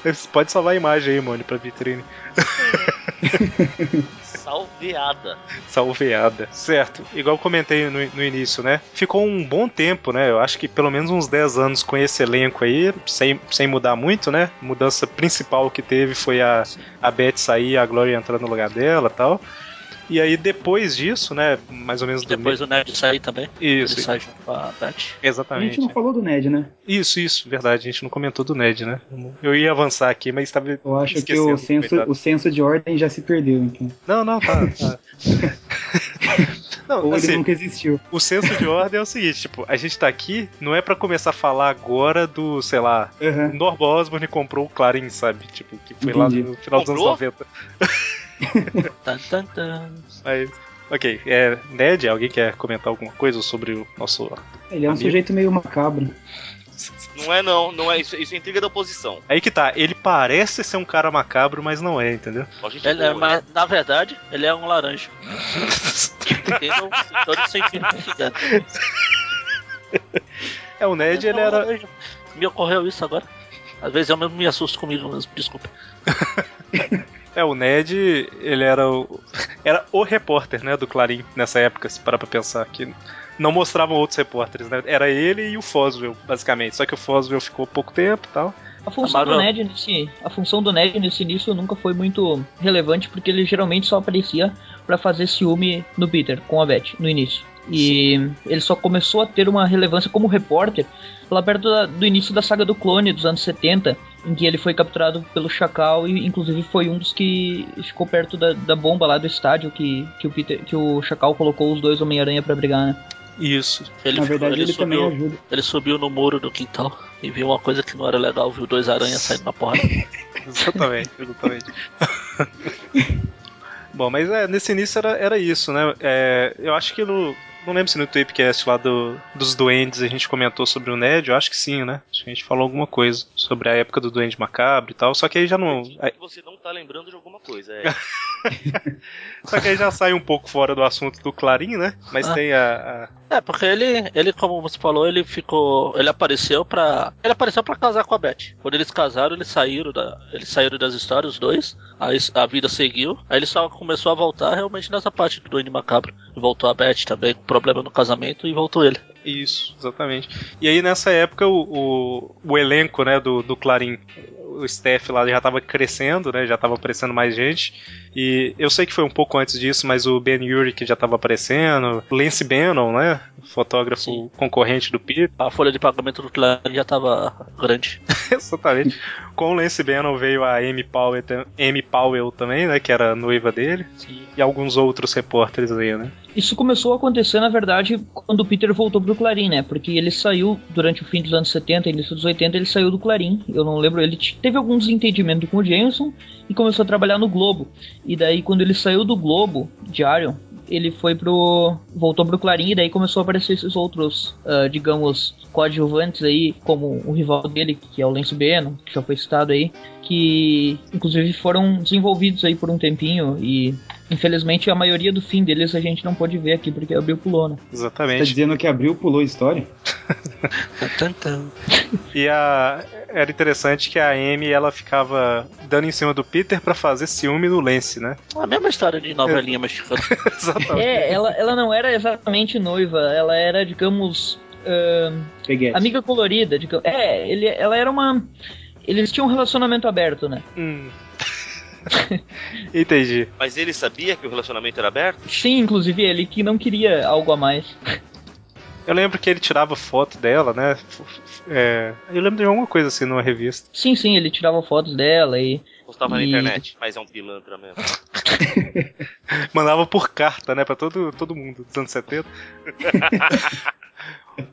Você Pode salvar a imagem aí, mano, pra vitrine. Salveada. Salveada. Certo. Igual eu comentei no, no início, né? Ficou um bom tempo, né? Eu acho que pelo menos uns 10 anos com esse elenco aí, sem, sem mudar muito, né? Mudança principal que teve foi a, a Beth sair e a Gloria entrar no lugar dela e tal. E aí depois disso, né? Mais ou menos do Depois o Ned sair também. Isso, Ele sai junto com a Beth. A gente exatamente. não falou do Ned, né? Isso, isso, verdade. A gente não comentou do Ned, né? Eu ia avançar aqui, mas estava Eu acho que o senso, o senso de ordem já se perdeu, então. Não, não, tá. tá. não, Ou ele assim, nunca existiu. o senso de ordem é o seguinte, tipo, a gente tá aqui, não é pra começar a falar agora do, sei lá. Norba Osborn comprou o Clarim, sabe? Tipo, que foi lá no final dos anos Comprou? 90. Tan, tan, tan. Mas, ok, é, Ned, alguém quer comentar alguma coisa sobre o nosso... Ele é um Amigo. sujeito meio macabro. Não é não, não é isso, isso é intriga da oposição. Aí que tá, ele parece ser um cara macabro, mas não é, entendeu? Ele é, mas, na verdade, ele é um laranja. Entendeu? Todo sentido. É, o Ned, ele É um era... laranja. Me ocorreu isso agora. Às vezes eu mesmo me assusto comigo mesmo, desculpa. É, o Ned, ele era o, era o repórter, né, do Clarim nessa época, se parar pra pensar, que não mostravam outros repórteres, né? Era ele e o Foswell, basicamente. Só que o Foswell ficou pouco tempo e tal. A função do Ned nesse, a função do Ned nesse início nunca foi muito relevante porque ele geralmente só aparecia pra fazer ciúme no Peter com a Beth no início. E ele só começou a ter uma relevância como repórter lá perto da- do início da saga do clone dos anos 70, em que ele foi capturado pelo Chacal e inclusive foi um dos que ficou perto da, da bomba lá do estádio que, que o Peter que o Chacal colocou os dois Homem-Aranha pra brigar, né? Isso. Ele, Na ficou- verdade, ele, também subiu, ajuda. ele subiu no muro do quintal e viu uma coisa que não era legal, viu dois aranhas saindo na porrada. Exatamente, exatamente. Bom, mas é, nesse início era, era isso, né? É, eu acho que no. Não lembro se no Tweepcast lá do, dos Duendes a gente comentou sobre o Ned, eu acho que sim, né? Acho que a gente falou alguma coisa sobre a época do Duende Macabro e tal, só que aí já não. Que você não tá lembrando de alguma coisa. É. Só que aí já sai um pouco fora do assunto do Clarim, né? Mas Ah. tem a, a- É, porque ele, ele, como você falou, ele ficou. Ele apareceu pra. Ele apareceu pra casar com a Beth. Quando eles casaram, eles saíram da. Eles saíram das histórias, os dois. Aí a vida seguiu. Aí ele só começou a voltar realmente nessa parte do Duende Macabro. Voltou a Beth também, com problema no casamento, e voltou ele. Isso, exatamente. E aí nessa época o, o, o elenco né, do, do Clarim, o staff lá já estava crescendo, né? Já estava aparecendo mais gente. E eu sei que foi um pouco antes disso, mas o Ben Urich já estava aparecendo. Lance Bannon, né? Fotógrafo Sim. concorrente do Peter. A folha de pagamento do Clarim já tava grande. Exatamente. Com o Lance Bannon veio a Amy Powell, Amy Powell também, né? Que era a noiva dele. E alguns outros repórteres aí, né? Isso começou a acontecer, na verdade, quando o Peter voltou pro Clarim, né? Porque ele saiu durante o fim dos anos 70 e início dos 80, ele saiu do Clarim. Eu não lembro, ele teve algum desentendimento com o Jameson e começou a trabalhar no Globo. E daí, quando ele saiu do Globo Diário, ele foi pro. voltou pro Clarim e daí começou a aparecer esses outros, uh, digamos, coadjuvantes aí, como o rival dele, que é o Lance Bannon, que já foi citado aí, que inclusive foram desenvolvidos aí por um tempinho e infelizmente a maioria do fim deles a gente não pode ver aqui porque abriu pulou, né? Exatamente. Tá dizendo que abriu pulou a história? e a era interessante que a Amy ela ficava dando em cima do Peter para fazer ciúme no Lance, né? A mesma história de novelinha mexicana. exatamente. É, ela, ela não era exatamente noiva, ela era, digamos, uh, amiga colorida. Digamos. É, ele, ela era uma. Eles tinham um relacionamento aberto, né? Hum. Entendi. Mas ele sabia que o relacionamento era aberto? Sim, inclusive ele que não queria algo a mais. Eu lembro que ele tirava foto dela, né? É, eu lembro de alguma coisa assim numa revista. Sim, sim, ele tirava fotos dela e. Postava e... na internet, mas é um pilantra mesmo. Mandava por carta, né? Pra todo, todo mundo dos anos 70.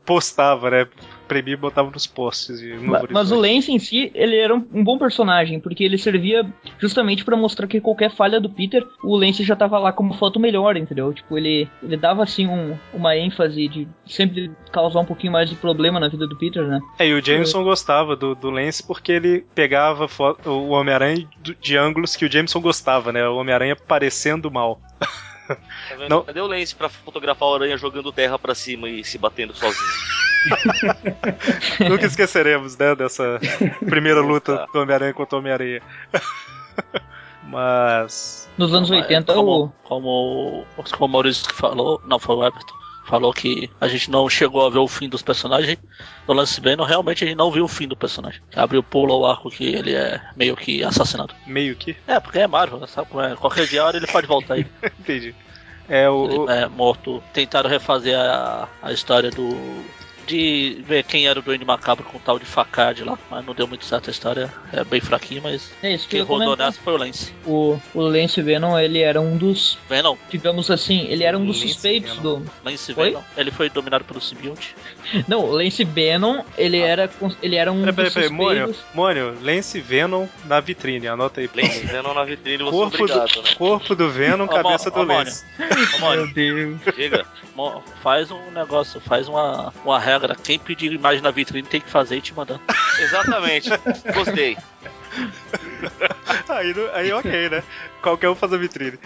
Postava, né? Premia e botava nos posts. Mas, mas, o Lance em si, ele era um, um bom personagem, porque ele servia justamente para mostrar que qualquer falha do Peter, o Lance já tava lá com uma foto melhor, entendeu? Tipo, ele, ele dava assim um, uma ênfase de sempre causar um pouquinho mais de problema na vida do Peter, né? É, e o Jameson é. gostava do, do Lance porque ele pegava o Homem-Aranha de ângulos que o Jameson gostava, né? O Homem-Aranha parecendo mal. Tá Não. Cadê o lens pra fotografar a aranha jogando terra pra cima e se batendo sozinho? Nunca esqueceremos, né, dessa primeira luta do Homem-Aranha contra o Homem-Aranha. Mas. Nos anos 80, como, o... como, como o Maurício falou, não foi o Everton, falou que a gente não chegou a ver o fim dos personagens. No Lance Bannon, realmente a gente não viu o fim do personagem. Abriu pulo ao arco que ele é meio que assassinado. Meio que? É, porque é Marvel, sabe? É? Qualquer dia ele pode voltar aí. Entendi. É o. Ele é morto. Tentaram refazer a, a história do de ver quem era o Duende Macabro com o tal de Facade lá, mas não deu muito certo a história, é bem fraquinho, mas é isso que quem rodou nessa foi o Lance. O, o Lance Venom, ele era um dos, Venom? digamos assim, ele era um dos Lance suspeitos Venom. do... Lance foi? Venom, ele foi dominado pelo simbionte. Não, o Lance Venom, ele ah. era ele era um pera, pera, dos pera, suspeitos... Mônio, Lance Venom na vitrine, anota aí. Lance Venom na vitrine, você corpo obrigado, do, né? Corpo do Venom, cabeça do Lance. Meu Deus. Diga, faz um negócio, faz uma, uma regra. Quem pedir imagem na vitrine tem que fazer e te mandar. Exatamente. Gostei. aí, aí ok, né? Qualquer um faz a vitrine.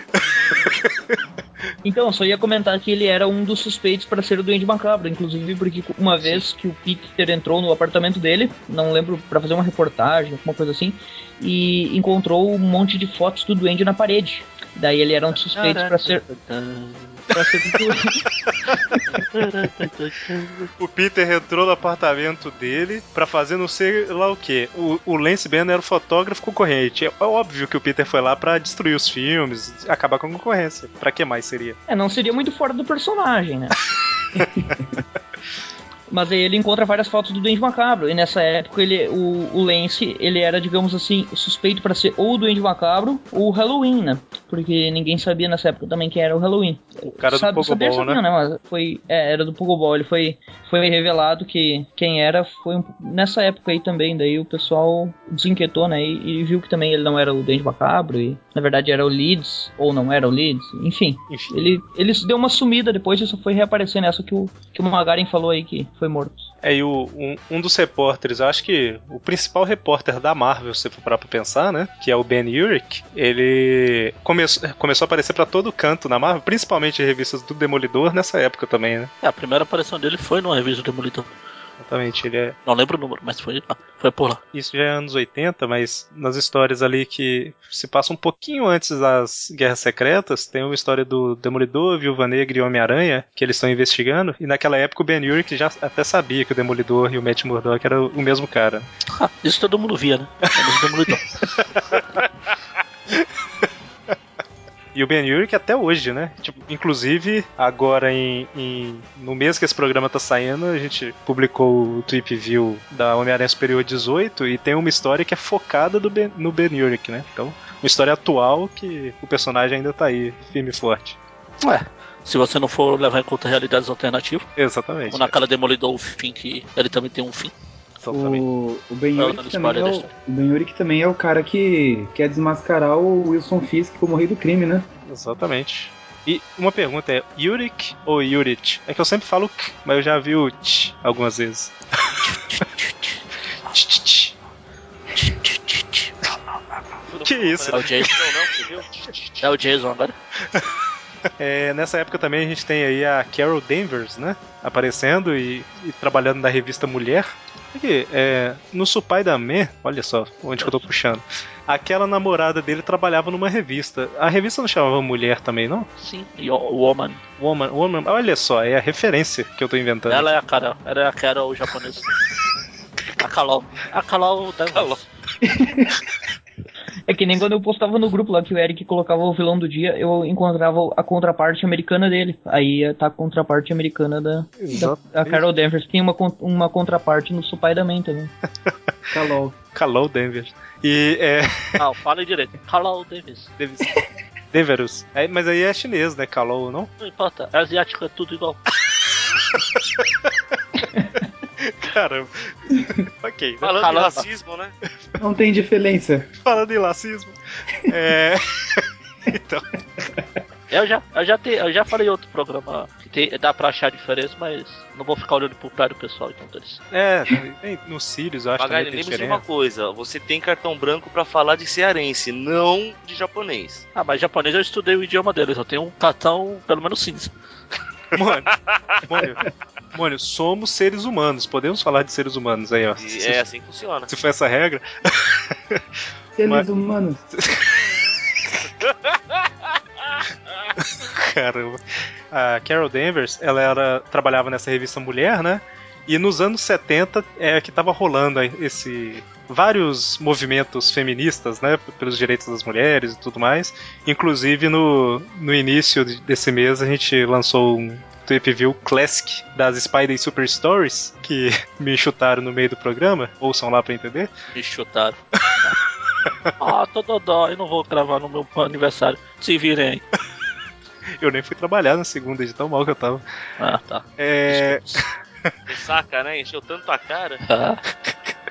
Então, só ia comentar que ele era um dos suspeitos para ser o Duende Macabro, inclusive porque uma vez que o Peter entrou no apartamento dele, não lembro, para fazer uma reportagem, alguma coisa assim, e encontrou um monte de fotos do Duende na parede. Daí ele era um dos suspeitos para ser pra ser o Peter entrou no apartamento dele para fazer não sei lá o que. O, o Lance Banner era o fotógrafo concorrente. É óbvio que o Peter foi lá para destruir os filmes, acabar com a concorrência. Para que mais seria? É, não seria muito fora do personagem, né? Mas aí ele encontra várias fotos do Duende Macabro. E nessa época ele, o, o Lance ele era, digamos assim, suspeito para ser ou o Duende Macabro ou o Halloween, né? Porque ninguém sabia nessa época também quem era o Halloween. O cara Sabe, do Pogobol, sabia, né? né? Mas foi, é, era do Pogobol. Ele foi, foi revelado que quem era foi um, nessa época aí também. Daí o pessoal desinquietou, né? E, e, viu que também ele não era o Duende Macabro. E na verdade era o Leeds, ou não era o Leeds. Enfim, Enfim. Ele, ele deu uma sumida depois e só foi reaparecer nessa que o, que o Magaren falou aí que foi morto. É, e o, um, um, dos repórteres, eu acho que o principal repórter da Marvel, se for parar pra pensar, né? Que é o Ben Urich, ele come, começou a aparecer para todo canto na Marvel, principalmente em revistas do Demolidor nessa época também, né? É, a primeira aparição dele foi numa revista do Demolidor. Exatamente, ele é. Não lembro o número, mas foi, ah, foi por lá. Isso já é anos 80, mas nas histórias ali que se passam um pouquinho antes das Guerras Secretas, tem uma história do Demolidor, Viúva Negra e Homem-Aranha, que eles estão investigando, e naquela época o Ben Urich já até sabia que o Demolidor e o Matt Murdock eram o mesmo cara. Ah, isso todo mundo via, né? É o Demolidor. E o Ben Urich até hoje, né? Tipo, inclusive, agora em, em, no mês que esse programa tá saindo, a gente publicou o Trip View da Homem-Aranha Superior 18 e tem uma história que é focada ben, no Ben Urich, né? Então, uma história atual que o personagem ainda tá aí, firme e forte. Ué, Se você não for levar em conta realidades alternativas. Exatamente. Ou naquela Demolidor o fim, que ele também tem um fim. O, o Ben Urich também, é o, Ben também é o cara que quer desmascarar o Wilson Fisk como rei do crime, né? Exatamente. E uma pergunta é Yurik ou Yurit? É que eu sempre falo k, mas eu já vi o t algumas vezes. Que isso? É o Jason. Não, não? É o Jason agora. É, nessa época também a gente tem aí a Carol Danvers, né? Aparecendo e, e trabalhando na revista Mulher. Aqui, é, no Supai da Man, olha só onde que eu tô puxando. Aquela namorada dele trabalhava numa revista. A revista não chamava Mulher também, não? Sim. E o Woman. Woman, Woman. Olha só, é a referência que eu tô inventando. Ela é a cara. Ela é a Carol japonesa. A Kalol. A Kalol da Kalol. É que nem quando eu postava no grupo lá que o Eric colocava o vilão do dia, eu encontrava a contraparte americana dele. Aí tá a contraparte americana da, da, da Carol Danvers. Tem uma, uma contraparte no Spider-Man também. Calol. Calou Danvers. E é. Não, fala direito. Kalol Davis. Davis. Deverus. É, mas aí é chinês, né? Calou, não? Não importa. Asiático é tudo igual. Caramba. ok. né? Falando Fala- de racismo, né? Não tem diferença. Falando em racismo. É. então. Eu já, eu já, te, eu já falei em outro programa que tem, dá pra achar diferença, mas não vou ficar olhando pro pé do pessoal, então deles. É, no Sirius, eu acho também tem lembre-se de uma coisa: você tem cartão branco pra falar de cearense, não de japonês. Ah, mas japonês eu estudei o idioma deles, eu tenho um cartão pelo menos cinza. Mano, Mônio, Mônio, somos seres humanos. Podemos falar de seres humanos aí, ó. E é assim que funciona. Se for essa regra. Seres Mas- humanos. Caramba. A Carol Danvers, ela era, trabalhava nessa revista Mulher, né? E nos anos 70 é que tava rolando esse vários movimentos feministas, né, pelos direitos das mulheres e tudo mais. Inclusive no, no início de- desse mês a gente lançou um Trip View Classic das Spider Super Stories que me chutaram no meio do programa. Ouçam lá pra entender. Me chutaram. ah, tô dodó, eu não vou gravar no meu aniversário. Se virem. Eu nem fui trabalhar na segunda de tão mal que eu tava. Ah, tá. É, Saca, né? Encheu tanto a cara. Ah,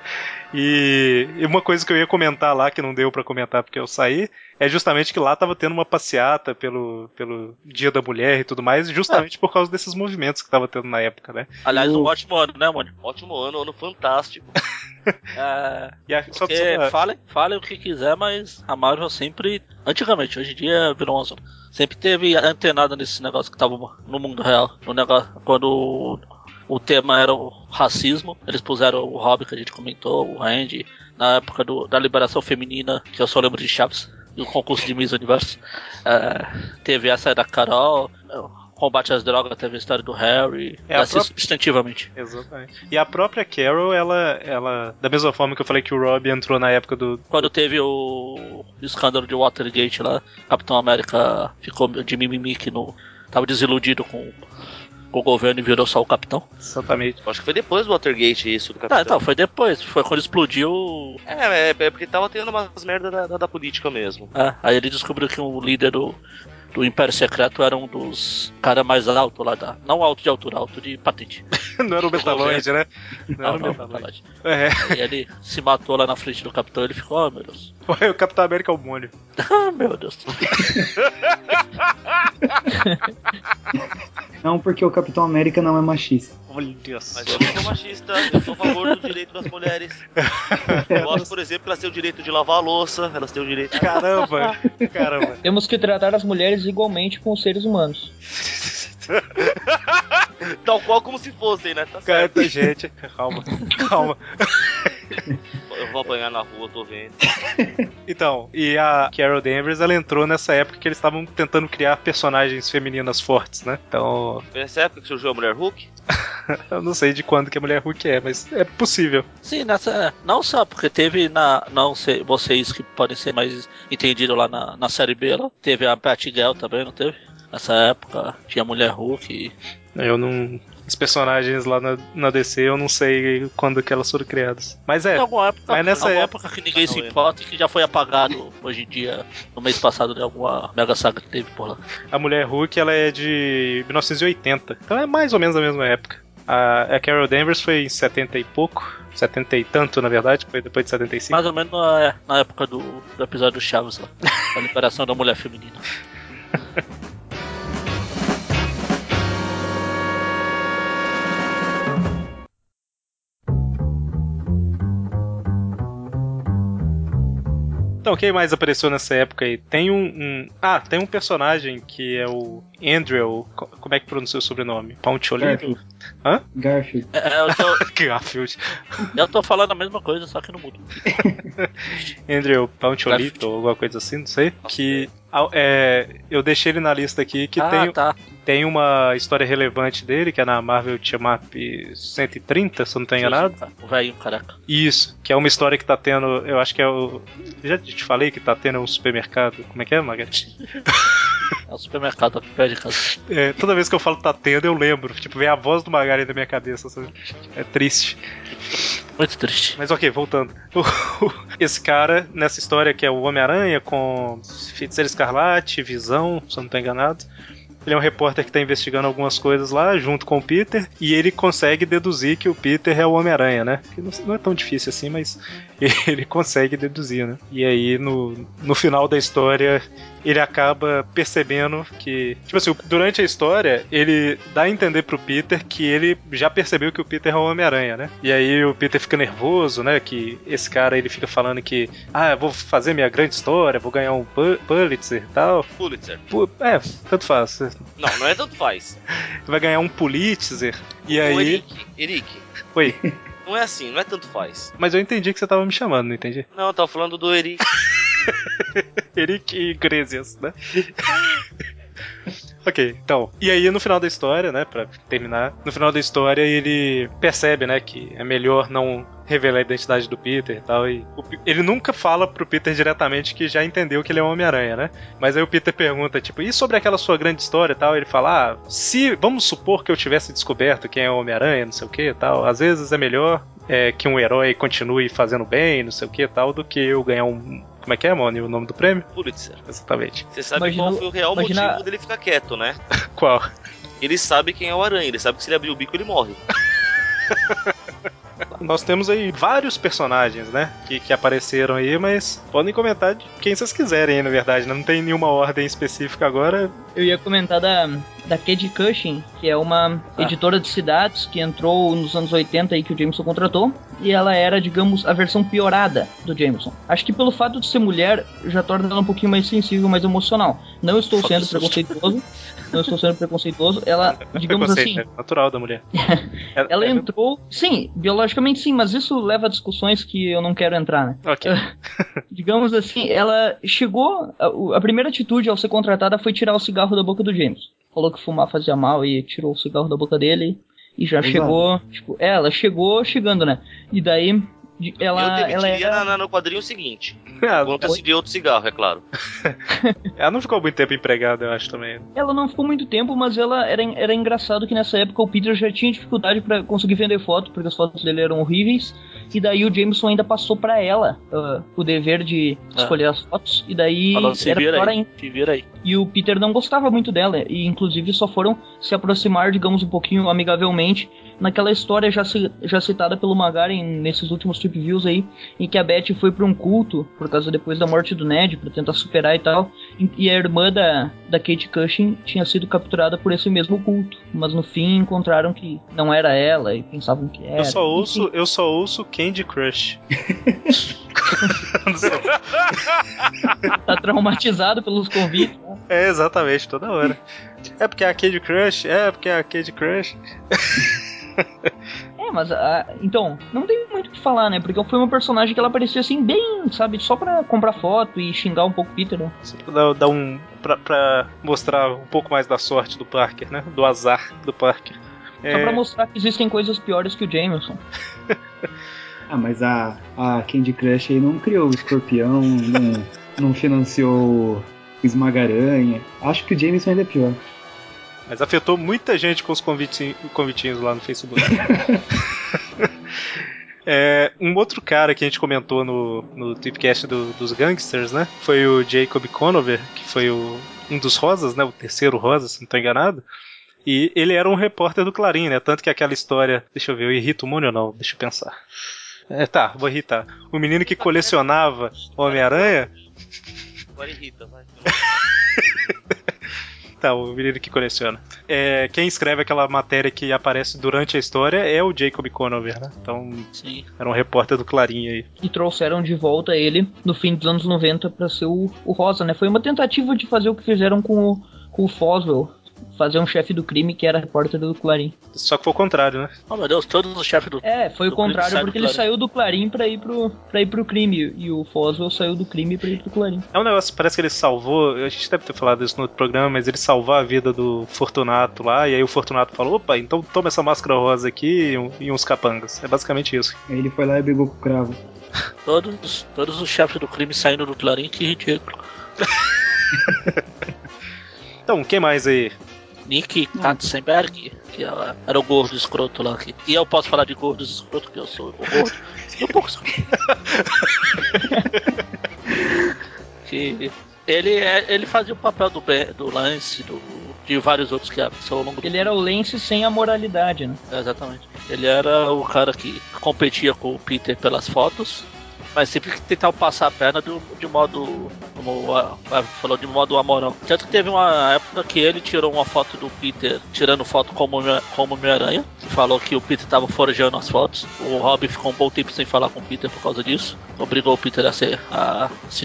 E, e uma coisa que eu ia comentar lá, que não deu pra comentar porque eu saí, é justamente que lá tava tendo uma passeata pelo, pelo Dia da Mulher e tudo mais, justamente por causa desses movimentos que tava tendo na época, né? aliás, um ótimo ano, né, mano? Ótimo ano, ano fantástico. É, E a, só, porque só falem, falem o que quiser, mas a Marvel sempre, antigamente, hoje em dia virou uma zona. Sempre teve antenada nesse negócio que tava no mundo real. No negócio, quando o, o tema era o racismo, eles puseram o Robin que a gente comentou, o Randy, na época do- da liberação feminina, que eu só lembro de Chaves, do concurso de Miss Universo. É, teve essa da Carol, é, combate às drogas, teve a história do Harry, É, assim própria- substantivamente. Exatamente. E a própria Carol, ela, ela. Da mesma forma que eu falei que o Rob entrou na época do. Quando teve o, o escândalo de Watergate lá, Capitão América ficou de mimimi que no, tava desiludido com, com o governo e virou só o capitão. Exatamente. Acho que foi depois do Watergate isso do Tá, Capitão. então, foi depois, foi quando explodiu. É, é, é porque tava tendo umas merda da, da- da política mesmo. é, aí ele descobriu que o líder do, do Império Secreto era um dos caras mais altos lá da. Não alto de altura, alto de patente. não era o Metaloid, né? Não Não, era o Metaloid. É, Aí ele se matou lá na frente do capitão e ele ficou, oh meu Deus. Foi o Capitão América ao Mônio. Ah, meu Deus. Não porque o Capitão América não é machista. Olha só. Mas eu não sou machista, eu sou a favor do direito das mulheres. Eu gosto, por exemplo, que elas têm o direito de lavar a louça, elas têm o direito. Caramba, caramba. Temos que tratar as mulheres igualmente com os seres humanos. Tal qual como se fossem, né? Tá Cara, certo. gente, calma, calma. Eu vou apanhar na rua, tô vendo. Então, e a Carol Danvers, ela entrou nessa época que eles estavam tentando criar personagens femininas fortes, né? Então, Foi nessa época que surgiu a Mulher Hulk? eu não sei de quando que a Mulher Hulk é, mas é possível. Sim, nessa. Não só, porque teve na. Não sei, vocês que podem ser mais entendidos lá na, na série B, lá, teve a Batgirl também, não teve? Nessa época tinha a Mulher Hulk. e- Eu não, os personagens lá na, na DC, eu não sei quando que elas foram criadas. Mas é, alguma época, mas nessa época- época que ninguém se Não, é. importa e que já foi apagado hoje em dia, no mês passado, de alguma mega saga que teve por lá. a Mulher Hulk ela é de 1980. Então é mais ou menos a mesma época. A, a Carol Danvers foi em 70 e pouco. 70 e tanto, na verdade, foi depois de 75. Mais ou menos na, na época do, do episódio do Chaves lá. A liberação da mulher feminina. Então, quem mais apareceu nessa época aí? Tem um, um- Ah, tem um personagem que é o Andrew. co- Como é que pronuncia o sobrenome? Pauncholino? Garfield. Hã? Garfield. É, é, eu, tô, Garfield. eu tô falando a mesma coisa, só que no mudo. Andrew Pauncholito, ou alguma coisa assim, não sei. Que. é, eu deixei ele na lista aqui que ah, tem, tá. Tem uma história relevante dele, que é na Marvel Team Up 130, se eu não tô enganado. O velho, caraca. Isso, que é uma história que tá tendo. Eu acho que é o. Já te falei que tá tendo um supermercado. Como é que é, Magat? É o supermercado aqui perto de casa. É, toda vez que eu falo tá tendo, eu lembro. Tipo, vem a voz do Magari na minha cabeça. sabe? É triste. Muito triste. Mas ok, voltando. Esse cara, nessa história que é o Homem-Aranha com Feiticeiro Escarlate, Visão, se eu não tô enganado. Ele é um repórter que está investigando algumas coisas lá, junto com o Peter, e ele consegue deduzir que o Peter é o Homem-Aranha, né? Que não, é tão difícil assim, mas ele consegue deduzir, né? E aí, no, no final da história, ele acaba percebendo que. Tipo assim, durante a história, ele dá a entender pro Peter que ele já percebeu que o Peter é o Homem-Aranha, né? E aí o Peter fica nervoso, né? Que esse cara ele fica falando que, ah, eu vou fazer minha grande história, vou ganhar um Pu- Pulitzer e tal. Pulitzer. Pu- É, tanto faz. Não, não é tanto faz. Vai ganhar um Pulitzer. E Ô, aí. Eric, Eric, Oi. não é assim, não é tanto faz. Mas eu entendi que você tava me chamando, não entendi? Não, eu tava falando do Eric. Eric Iglesias, né? ok, então. E aí no final da história, né, pra terminar, no final da história ele percebe, né, que é melhor não revelar a identidade do Peter e tal. E o ele nunca fala pro Peter diretamente que já entendeu que ele é o Homem-Aranha, né? Mas aí o Peter pergunta, tipo, e sobre aquela sua grande história e tal? Ele fala, ah, se vamos supor que eu tivesse descoberto quem é o Homem-Aranha, não sei o que e tal, às vezes é melhor é, que um herói continue fazendo bem, não sei o que e tal, do que eu ganhar um. Como é que é, Moni, o nome do prêmio? Pulitzer. Exatamente. Você sabe Imagina- qual foi o real imagina- motivo dele ficar quieto, né? Qual? Ele sabe quem é o Aranha, ele sabe que se ele abrir o bico ele morre. Nós temos aí vários personagens, né? Que, que apareceram aí, mas podem comentar de quem vocês quiserem aí, na verdade. né? Não tem nenhuma ordem específica agora. Eu ia comentar da, da Kate Cushing, que é uma Ah. editora de cidades que entrou nos anos 80 aí que o Jameson contratou. E ela era, digamos, a versão piorada do Jameson. Acho que pelo fato de ser mulher, já torna ela um pouquinho mais sensível, mais emocional. Não estou Só sendo preconceituoso. Não estou sendo preconceituoso. Ela, digamos Preconceito, assim, é natural da mulher. ela É- entrou. Sim, biologicamente sim, mas isso leva a discussões que eu não quero entrar, né? Ok. digamos assim, ela chegou. A, a primeira atitude ao ser contratada foi tirar o cigarro da boca do James. Falou que fumar fazia mal e tirou o cigarro da boca dele. E já Exato. chegou. Tipo, é, ela chegou chegando, né? E daí. De- Ela, eu ela era- na- no quadrinho seguinte. Ah, Quando conseguir outro cigarro, é claro. ela não ficou muito tempo empregada, eu acho também. Ela não ficou muito tempo, mas ela era, era engraçado que nessa época o Peter já tinha dificuldade pra conseguir vender foto, porque as fotos dele eram horríveis. E daí o Jameson ainda passou pra ela ah, o dever de Ah. escolher as fotos. E daí Falando, se era vira pior aí, ainda. se vira aí. E o Peter não gostava muito dela, e inclusive só foram se aproximar, digamos, um pouquinho amigavelmente naquela história já, já citada pelo Magaren nesses últimos trip views aí, em que a Beth foi pra um culto, por causa depois da morte do Ned, pra tentar superar e tal, e- a irmã da, da Kate Cushing tinha sido capturada por esse mesmo culto, mas no fim encontraram que não era ela e pensavam que era. Eu só ouço, eu só ouço Candy Crush. Tá traumatizado pelos convites. né? é, exatamente, toda hora. É porque é a Candy Crush, é porque é a Candy Crush. É, mas ah, então, não tem muito o que falar, né? Porque foi uma personagem que ela aparecia assim, bem, sabe, só pra comprar foto e xingar um pouco o Peter, né? Só pra dar, dar um. Pra, pra mostrar um pouco mais da sorte do Parker, né? Do azar do Parker. Só É, pra mostrar que existem coisas piores que o Jameson. Ah, mas a, a Candy Crush aí não criou o escorpião, não, não financiou o Esmagaranha. Acho que o Jameson ainda é pior. Mas afetou muita gente com os convitinhos, convitinhos lá no Facebook. É, um outro cara que a gente comentou no, no Tweepcast do, dos Gangsters, né? Foi o Jacob Conover, que foi o, um dos Rosas, né? O terceiro Rosa, se não estou enganado. E ele era um repórter do Clarim, né? Tanto que aquela história. Deixa eu ver, eu irrito o Mônio ou não? Deixa eu pensar. É, tá, vou irritar. O menino que colecionava Homem-Aranha. Agora irrita, vai. Tá, o menino que coleciona. É, quem escreve aquela matéria que aparece durante a história é o Jacob Conover, né? Então, Sim. era um repórter do Clarim aí. E trouxeram de volta ele no fim dos anos 90 pra ser o, o Rosa, né? Foi uma tentativa de fazer o que fizeram com o, com o Foswell. Fazer um chefe do crime que era repórter do Clarim. Só que foi o contrário, né? Oh meu Deus, todos os chefes do. É, foi do o contrário porque ele Clarim. saiu do Clarim pra ir pro, pra ir pro crime. E o Foswell saiu do crime pra ir pro Clarim. É um negócio, parece que ele salvou. A gente deve ter falado isso no outro programa, mas ele salvou a vida do Fortunato lá. E aí o Fortunato falou: opa, então toma essa máscara rosa aqui e, uns capangas. É basicamente isso. Aí ele foi lá e brigou com o cravo. Todos, todos os chefes do crime saindo do Clarim, que ridículo. Então, quem mais aí? Nick Katzenberg, que era, era o gordo escroto lá. Que, e eu posso falar de gordos escroto, que eu sou o gordo. E um pouco escroto. que ele, é- ele fazia o papel do, do Lance, do, de vários outros que são ao longo do Ele era o Lance sem a moralidade, né? É, Exatamente. Ele era o cara que competia com o Peter pelas fotos, mas sempre que tentava passar a perna de, de modo. Como a, a- falou, de modo amoral. Tanto que teve uma época que ele tirou uma foto do Peter tirando foto como, como Homem-Aranha. Falou que o Peter estava forjando as fotos. O Robin ficou um bom tempo sem falar com o Peter por causa disso. Obrigou o Peter a ser. a se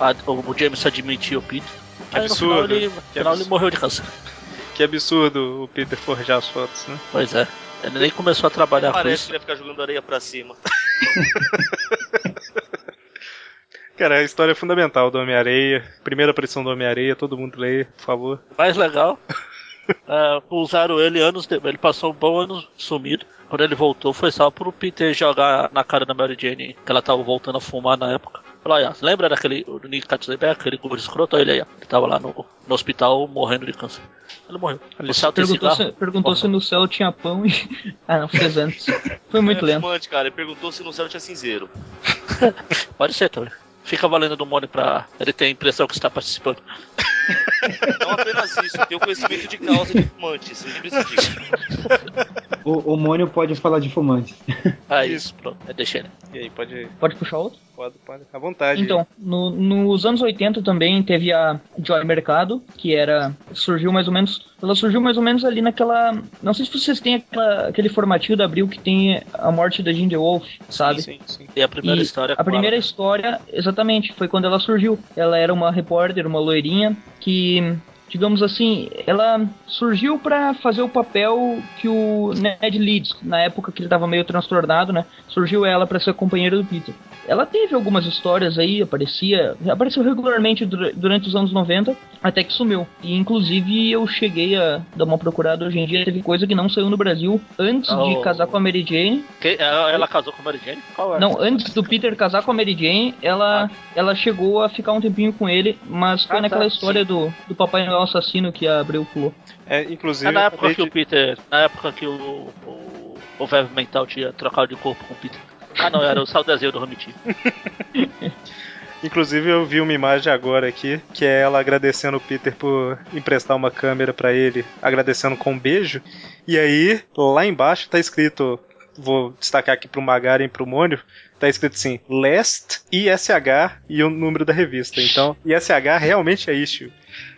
a- a- o James admitiu o Peter. Que Aí, no final, absurdo, ele, no que final ele absurdo. morreu de câncer. Que absurdo o Peter forjar as fotos, né? Pois é. Ele nem começou a trabalhar com Parece isso. que ele ia ficar jogando areia pra cima. Cara, a história é fundamental do Homem-Areia. Primeira aparição do Homem-Areia, todo mundo lê, por favor. mais legal. é, usaram ele anos depois. Ele passou um bom ano sumido. Quando ele voltou, foi só pro Peter jogar na cara da Mary Jane, que ela tava voltando a fumar na época. Falou, ó, lembra daquele do Nick Katzenberg, aquele gordo escroto? Ele aí, ó, ele tava lá no, no hospital morrendo de câncer. Ele morreu. Olha No só, céu tem Perguntou, cigarro? se, perguntou se no céu tinha pão e. ah, não, fez antes. Foi muito é lento. fumante, cara. Ele perguntou se no céu tinha cinzeiro. Pode ser também. Fica valendo do Mônio pra ele ter a impressão que está participando. Não apenas isso, tem o conhecimento de causa de fumantes. Lembre-se disso. O, o Mônio pode falar de fumante. Ah, isso, pronto. É, deixa ele. E aí, pode, Pode puxar outro? Pode, pode à vontade. Então, no- nos anos 80 também teve a Joy Mercado, que era. surgiu mais ou menos. Ela surgiu mais ou menos ali naquela. Não sei se vocês têm aquela- aquele formatinho da Abril que tem a morte da Ginger Wolf, sabe? Sim, sim. E a primeira E história. A primeira ela. história, exatamente, foi quando ela surgiu. Ela era uma repórter, uma loirinha, que, digamos assim, ela surgiu pra fazer o papel que o Ned Leeds, na época que ele tava meio transtornado, né? Surgiu ela pra ser companheira do Peter. Ela teve algumas histórias aí, aparecia, apareceu regularmente dura- durante os anos 90, até que sumiu. E inclusive eu cheguei a dar uma procurada hoje em dia, teve coisa que não saiu no Brasil antes de Oh. casar com a Mary Jane. Que- ela, casou com a Mary Jane? Qual é? Não, antes do Peter casar com a Mary Jane, ela, ela chegou a ficar um tempinho com ele, mas foi Ah, naquela tá, história do, do Papai Noel assassino que a Abreu pulou. É, inclusive, É na eu época que o de- Peter. Na época que o. O, o Verve Mental tinha trocado de corpo com o Peter. Ah não, era o o desenho do Romitinho. Inclusive eu vi uma imagem agora aqui, que é ela agradecendo o Peter por emprestar uma câmera pra ele, agradecendo com um beijo. E aí, lá embaixo tá escrito, vou destacar aqui pro Magaren e pro Mônio, tá escrito assim, Last ISH e o número da revista. Então, ISH realmente é issue.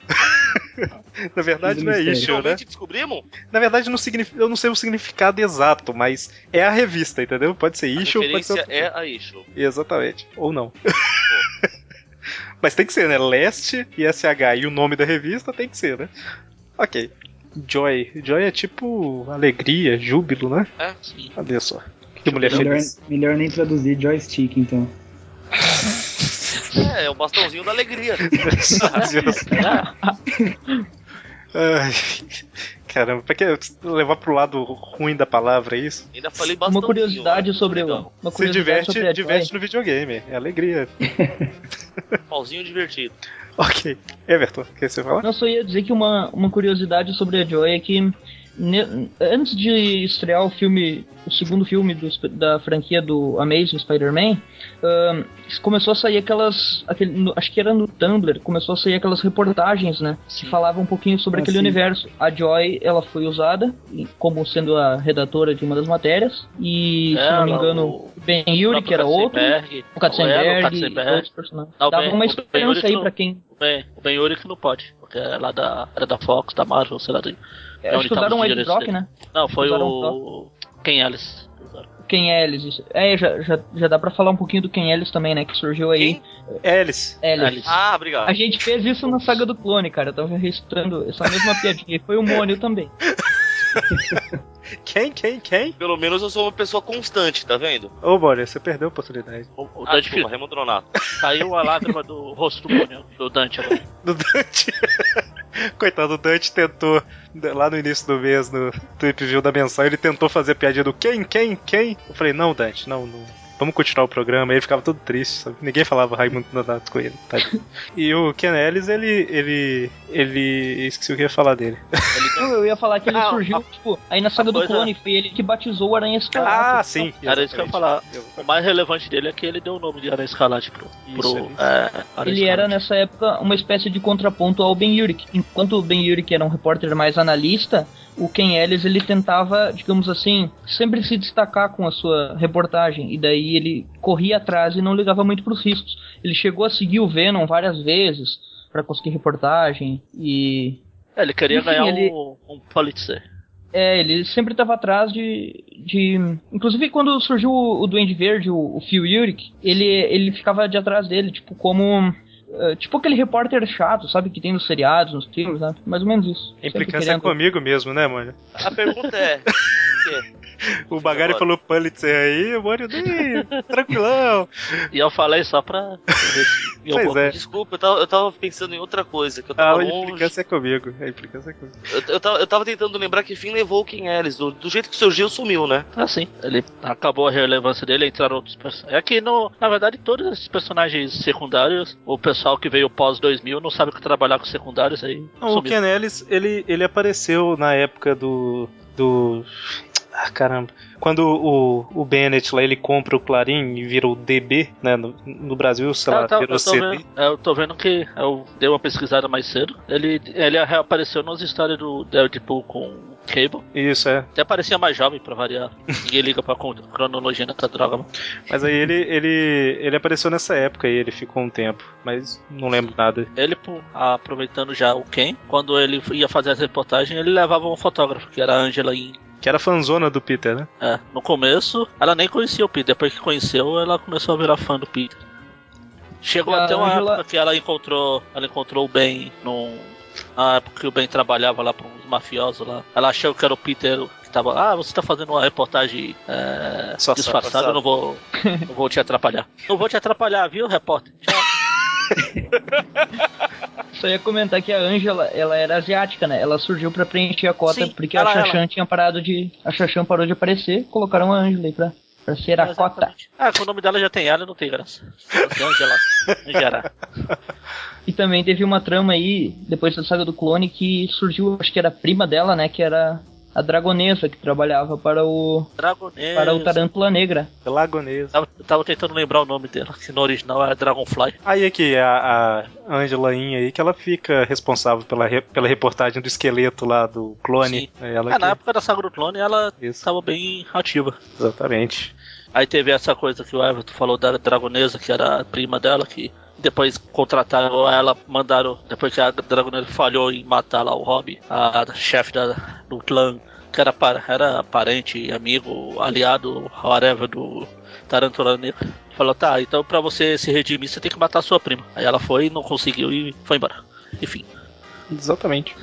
Na verdade não é issue, né? Descobrimos? Na verdade não significa, eu não sei o significado exato, mas é a revista, entendeu? Pode ser A issue, pode ser referência é a issue. Exatamente. Ou não. Mas tem que ser, né? Leste e SH e o nome da revista tem que ser, né? Ok. Joy. Joy é tipo alegria, júbilo, né? É? Sim. Olha só. Que mulher Melhor, feliz. melhor nem traduzir joystick, então. É, é o bastãozinho da alegria. Ai, caramba, pra que levar pro lado ruim da palavra isso? Ainda falei bastãozinho. Uma curiosidade olha, sobre o. Uma Se curiosidade diverte, sobre a diverte Joy. no videogame, é alegria. Pauzinho divertido. Ok. Everton, o que você fala? Não, só ia dizer que uma, uma curiosidade sobre a Joy é que ne- antes de estrear o filme, o segundo filme dos- da franquia do Amazing Spider-Man, ahn, começou a sair aquelas, aquele, no- acho que era no Tumblr, começou a sair aquelas reportagens, né, que falavam um pouquinho sobre Ah, aquele sim. universo. A Joy, ela foi usada como sendo a redatora de uma das matérias e, se não me engano, o- Ben Yuri, que era outro, o Katzenberg, o e outros personagens. Não, Dava Ben- uma esperança aí pra quem... O Ben, o ben Urich não pode, porque é lá da, era da Fox, da Marvel, sei lá. De, É, onde acho que usaram o Ed Brock, né? Não, foi Usaram o. Ken Ellis. Ken Ellis, isso. É, já, já, já dá pra falar um pouquinho do Ken Ellis também, né? Que surgiu aí. Alice. Ellis. Ellis. Ah, obrigado. A gente fez isso na saga do clone, cara. Eu tava registrando essa mesma piadinha. E foi o Mônio também. Quem, quem, quem? Pelo menos eu sou uma pessoa constante, tá vendo? Ô, Bonnie, você perdeu a oportunidade. O, o Ah, Dante desculpa, Raimundo Nonato. caiu a lágrima do rosto do Mônio, do Dante agora. Do Dante. Coitado, o Dante tentou, lá no início do mês, no Trip View da menção, ele tentou fazer a piadinha do quem, quem, quem? Eu falei, não, Dante, não, não. Vamos continuar o programa. Aí ele ficava todo triste, sabe? Ninguém falava Raimundo Nonato com ele. tadinho. e o Ken Ellis, ele, ele. Ele. Esqueci o que eu ia falar dele. Não, eu ia falar que ele Ah, surgiu, tipo, aí na saga do clone, foi ele que batizou o Aranha Escarlate. Ah, sim. Era isso que eu ia falar. O mais relevante dele é que ele deu o nome de Aranha Escarlate pro. pro Isso, isso. é, Aranha Ele era nessa época uma espécie de contraponto ao Ben Urich. Enquanto o Ben Urich era um repórter mais analista, o Ken Ellis ele tentava, digamos assim, sempre se destacar com a sua reportagem. E daí ele corria atrás e não ligava muito pros riscos. Ele chegou a seguir o Venom várias vezes para conseguir reportagem e É, ele queria Enfim, ganhar ele- um, um Pulitzer. é, ele sempre estava atrás de, de. Inclusive, quando surgiu o, o Duende Verde, o, o Phil Urich, ele, ele ficava de atrás dele, tipo, como. Eh, tipo aquele repórter chato, sabe? Que tem nos seriados, nos filmes, né? Mais ou menos isso. Implicância é querendo- comigo mesmo, né, mano? A pergunta é. o Bagari falou Pulitzer aí, o Mônio, "Ih, tranquilão. E eu falei só pra. eu é. Desculpa, eu tava, eu tava pensando em outra coisa. Que eu Ah, tava a longe. implicância é comigo. A implicância é comigo. Eu, eu, tava, eu tava tentando lembrar que fim levou o Ken Ellis. Do, do jeito que surgiu, sumiu, né? Ah, sim. Ele acabou a relevância dele, entraram outros personagens. É que, no, na verdade, todos esses personagens secundários, o pessoal que veio pós 2000 não sabe o que trabalhar com secundários aí. Não, o. Ken Ellis, ele, ele apareceu na época do. do. Ah, caramba. Quando o, o Bennett lá ele compra o Clarim e vira o DB, né? No, no Brasil, sei lá, Ah, tá, virou eu, CD. vendo, eu tô vendo que eu dei uma pesquisada mais cedo. Ele, ele reapareceu nas histórias do Deadpool com Cable. Isso, é. Até parecia mais jovem pra variar. Ninguém liga pra cronologia nessa droga. mano. Mas aí ele, ele, ele apareceu nessa época e ele ficou um tempo. Mas não lembro nada. Ele, aproveitando já o Ken, quando ele ia fazer as reportagens, ele levava um fotógrafo, que era a Angela em Que era fanzona do Peter, né? É, no começo, ela nem conhecia o Peter. Depois que conheceu, ela começou a virar fã do Peter. Chegou A até uma Angela- época que ela encontrou, ela encontrou o Ben num, na época que o Ben trabalhava lá para uns mafiosos lá. Ela achou que era o Peter que tava, ah, você tá fazendo uma reportagem é, Só disfarçada, eu não vou, não vou te atrapalhar. Não vou te atrapalhar, viu, repórter? Tchau. Só ia comentar que a Angela, ela era asiática, né? Ela surgiu pra preencher a cota, Sim, porque ela- a ela. tinha parado de. A Shashan parou de aparecer, colocaram a Angela aí pra, pra ser a cota. Ah, com o nome dela já tem ela, não tem graça. Angela. Angela. E também teve uma trama aí, depois da saga do clone, que surgiu, acho que era a prima dela, né? Que era a Dragonesa, que trabalhava para o. Dragonesa. para o Tarântula Negra. Lagonesa. Tava, tava tentando lembrar o nome dela, que no original era Dragonfly. Aí aqui, a, a Angela In aí, que ela fica responsável pela, re- pela reportagem do esqueleto lá do clone. Sim. É Ela É, na que- época da saga do clone ela estava bem ativa. Exatamente. Aí teve essa coisa que o Everton falou da Dragonesa, que era a prima dela, que depois contrataram ela, mandaram, depois que a Dragonesa falhou em matar lá o Hobby, a chefe do clã, que era, era parente, amigo, aliado, whatever, do Tarantula Negra. Falou, tá, então pra você se redimir, você tem que matar sua prima. Aí ela foi, não conseguiu e foi embora. Enfim. Exatamente.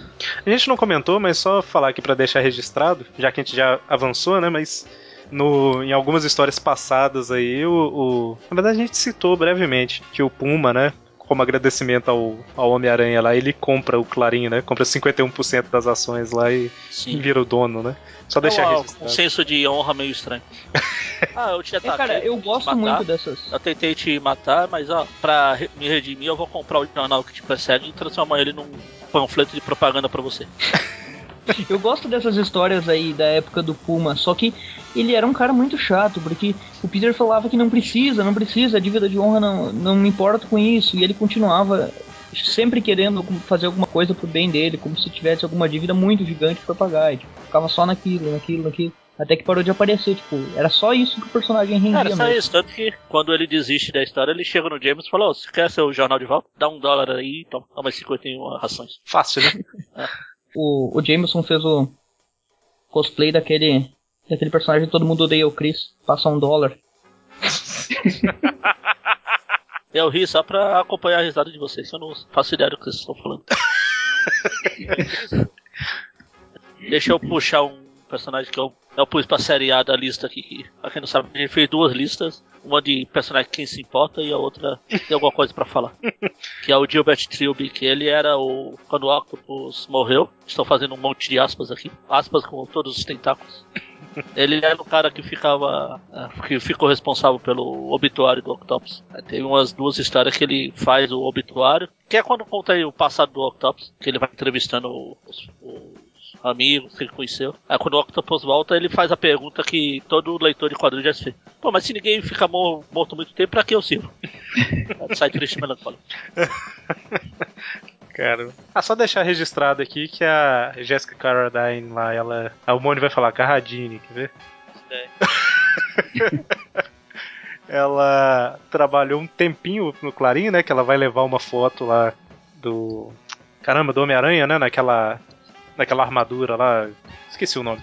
A gente não comentou, mas só falar aqui pra deixar registrado, já que a gente já avançou, né? Mas no, em algumas histórias passadas aí, o, o- na verdade a gente citou brevemente que o Puma, né? como agradecimento ao, ao Homem-Aranha lá, ele compra o Clarim, né? Compra 51% das ações lá e Sim. vira o dono, né? Só deixar é um, registrado. um senso de honra meio estranho. ah, eu te É, ataquei. cara, eu gosto matar. muito dessas. Eu tentei te matar, mas ó, pra me redimir, eu vou comprar o jornal que te persegue e transformar ele num panfleto de propaganda pra você. Eu gosto dessas histórias aí da época do Puma, só que ele era um cara muito chato, porque o Peter falava que não precisa, não precisa, a dívida de honra não, não me importa com isso, e ele continuava sempre querendo fazer alguma coisa pro bem dele, como se tivesse alguma dívida muito gigante pra pagar, e tipo, ficava só naquilo, naquilo, naquilo, até que parou de aparecer, tipo, era só isso que o personagem rendia Era só mesmo. isso, tanto que quando ele desiste da história, ele chega no James e fala: Ô, você quer seu jornal de volta? Dá um dólar aí, toma, toma 51 rações. Fácil, né? O, o Jameson fez o cosplay daquele, daquele personagem que todo mundo odeia, o Chris, passa um dólar. Eu ri só pra acompanhar a risada de vocês, eu não faço ideia do que vocês estão falando. Deixa eu puxar um personagem que eu, eu pus pra série A da lista aqui. Que, pra quem não sabe, a gente fez duas listas. Uma de personagem quem se importa e a outra tem alguma coisa pra falar. Que é o Gilbert Trilby, que ele era o. Quando o Octopus morreu. Estou fazendo um monte de aspas aqui. Aspas com todos os tentáculos. Ele era o cara que ficava. eh, que ficou responsável pelo obituário do Octopus. Tem umas duas histórias que ele faz o obituário. Que é quando conta aí o passado do Octopus. Que ele vai entrevistando os, os amigos que ele conheceu. Aí quando o Octopus volta, ele faz a pergunta que todo leitor de quadrinhos já se fez. Pô, mas se ninguém fica mo- morto muito tempo, pra que eu sirvo? Sai triste melancólico. Cara. Ah, só deixar registrado aqui que a Jessica Carradine lá, ela. A Moni vai falar Carradine, quer ver? ela trabalhou um tempinho no Clarim, né? Que ela vai levar uma foto lá do. Caramba, do Homem-Aranha, né? Naquela. Naquela armadura lá. Esqueci o nome.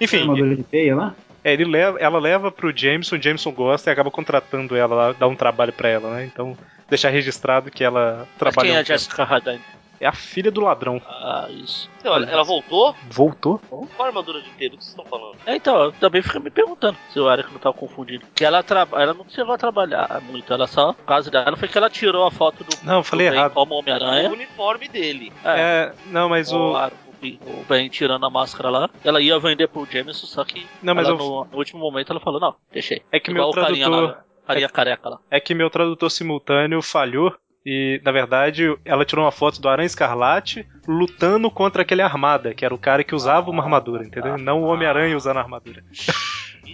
Enfim, Armadura de teia lá? É, ele leva, ela leva pro Jameson, o Jameson gosta e acaba contratando ela lá, dá um trabalho pra ela, né? Então, deixar registrado que ela Mas trabalhou. quem é a. Jessica Hardine? É a filha do ladrão. Ah, isso. Então, olha, ela voltou? Voltou? Qual a armadura de inteiro? O que vocês estão falando? É, então, eu também fico me perguntando se o Eric não tava confundindo. Que ela, tra... ela não chegou a trabalhar muito, ela só. O caso dela foi que ela tirou a foto do. Não, falei do errado. Como O Homem-Aranha. uniforme dele. É. É, não, mas o. O, o Ben tirando a máscara lá. Ela ia vender pro Jameson, só que. Não, mas eu- no, no último momento ela falou: não, deixei. É que Igual meu tradutor. lá, carinha careca lá. É que meu tradutor simultâneo falhou. E, na verdade, ela tirou uma foto do Aranha Escarlate lutando contra aquele armada, que era o cara que usava uma armadura, entendeu? Não o Homem-Aranha usando a armadura.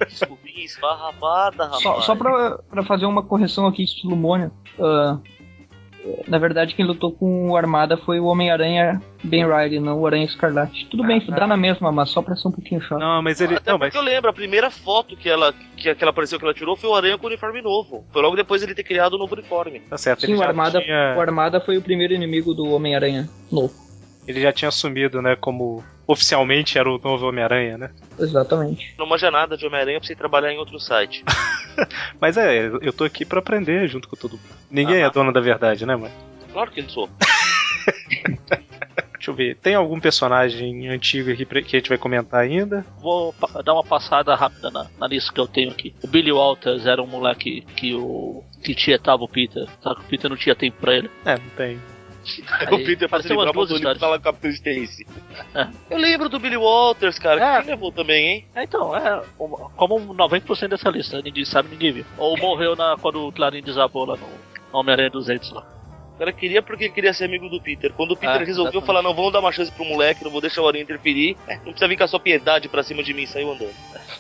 Desculpinha esfarrapada, rapaz. Só, só pra, pra fazer uma correção aqui, estilo Mônio. ah, na verdade, quem lutou com o Armada foi o Homem-Aranha Ben Riley, não o Aranha Escarlate. Tudo bem, dá na mesma, mas só pra ser um pouquinho chato. Não, mas ele. Até Não, mas. eu lembro, a primeira foto que ela, que, que ela apareceu que ela tirou foi o Aranha com o uniforme novo. Foi logo depois ele ter criado o novo uniforme. Tá certo, Sim, ele o já, Armada, tinha, o Armada foi o primeiro inimigo do Homem-Aranha novo. Ele já tinha assumido, né? Como oficialmente era o novo Homem-Aranha, né? Exatamente. Não manja nada de Homem-Aranha pra você trabalhar em outro site. Mas é, eu tô aqui pra aprender junto com todo mundo. Ninguém é Aham. dono da verdade, né, mano? Claro que eu sou. Deixa eu ver. Tem algum personagem antigo aqui que a gente vai comentar ainda? Vou dar uma passada rápida na, na lista que eu tenho aqui. O Billy Walters era um moleque que o. que tietava o Peter. Só que o Peter não tinha tempo pra ele. É, não tem. Aí, o Peter umas duas ele histórias. fala com Capitão Stacy. É. Eu lembro do Billy Walters, cara. É. Que quem levou também, hein? É, Então, é como 90% dessa lista, ninguém sabe, ninguém viu. Ou morreu na, quando o Clarim desabou lá no Homem-Aranha 200 lá. O cara queria porque queria ser amigo do Peter. Quando o Peter Ah, resolveu exatamente. falar, não, vamos dar uma chance pro moleque, não vou deixar o Aranha interferir. É, não precisa vir com a sua piedade pra cima de mim, saiu andando.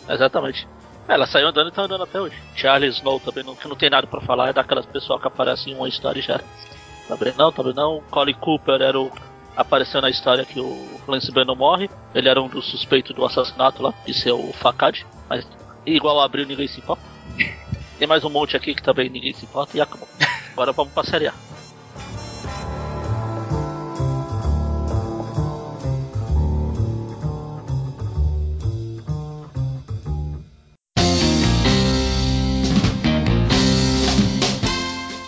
Exatamente. É, Ela saiu andando e tá andando até hoje. Charles Snow também não, que não tem nada pra falar, é daquelas pessoas que aparecem em uma história e já. Também não, também não. Colin Cooper era o. Apareceu na história que o Lance Bannon morre. Ele era um dos suspeitos do assassinato lá, de ser o Facade. Mas igual abriu, ninguém se importa. Tem mais um monte aqui que também ninguém se importa e acabou. Agora vamos pra série A.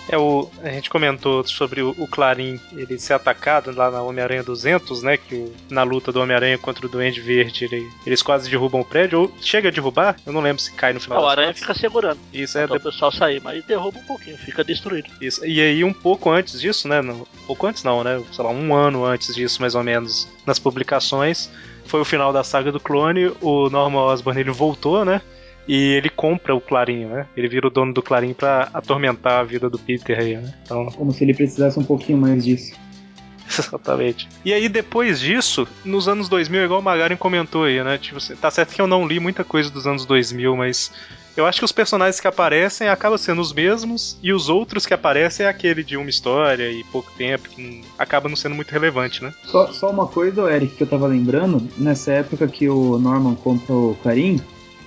É, o, a gente comentou sobre o, o Clarim ele ser atacado lá na Homem-Aranha 200, né? Que o- na luta do Homem-Aranha contra o Duende Verde ele- eles quase derrubam o prédio. Ou chega a derrubar, eu não lembro se cai no final o das aranha fica segurando. Isso, é, Até o pessoal sair, mas derruba um pouquinho, fica destruído. Isso. E aí, um pouco antes disso, né? Não, pouco antes não, né? Sei lá, um ano antes disso, mais ou menos, nas publicações, foi o final da saga do clone. O Norman Osborn ele voltou, né? E ele compra o Clarim, né? Ele vira o dono do Clarim pra atormentar a vida do Peter aí, né? Então, Como se ele precisasse um pouquinho mais disso. Exatamente. E aí, depois disso, nos anos 2000, igual o Magaren comentou aí, né? Tipo, tá certo que eu não li muita coisa dos anos 2000, mas eu acho que os personagens que aparecem acabam sendo os mesmos, e os outros que aparecem é aquele de uma história e pouco tempo, que acaba não sendo muito relevante, né? Só, só uma coisa, Eric, que eu tava lembrando, nessa época que o Norman compra o Karim,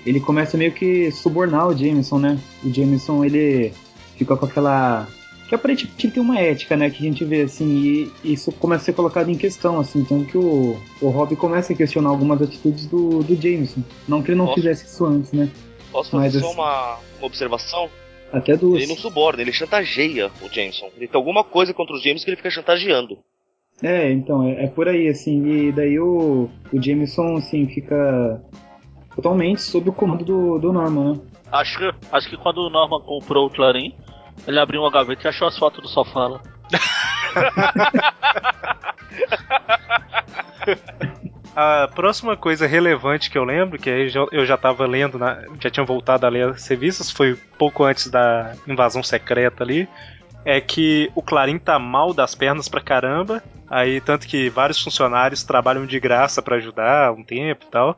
ele começa meio que subornar o Jameson, né? O Jameson, ele fica com aquela. Que aparentemente tem uma ética, né? Que a gente vê assim, e isso começa a ser colocado em questão, assim. Então que o, o Rob começa a questionar algumas atitudes do, do Jameson. Não que ele não Posso? fizesse isso antes, né? Posso fazer Mas só assim- uma, uma observação? Até duas. Ele não suborna, ele chantageia o Jameson. Ele tem alguma coisa contra o Jameson que ele fica chantageando. É, então, é, é por aí, assim, e daí o, o Jameson, assim, fica totalmente sob o comando do, do Norman, né? Acho que, acho que quando o Norman comprou o Clarim, ele abriu uma gaveta e achou as fotos do sofá lá. A próxima coisa relevante que eu lembro, que eu já tava lendo, na- já tinha voltado a ler as revistas, foi pouco antes da invasão secreta ali, é que o Clarim tá mal das pernas pra caramba, aí tanto que vários funcionários trabalham de graça pra ajudar um tempo e tal.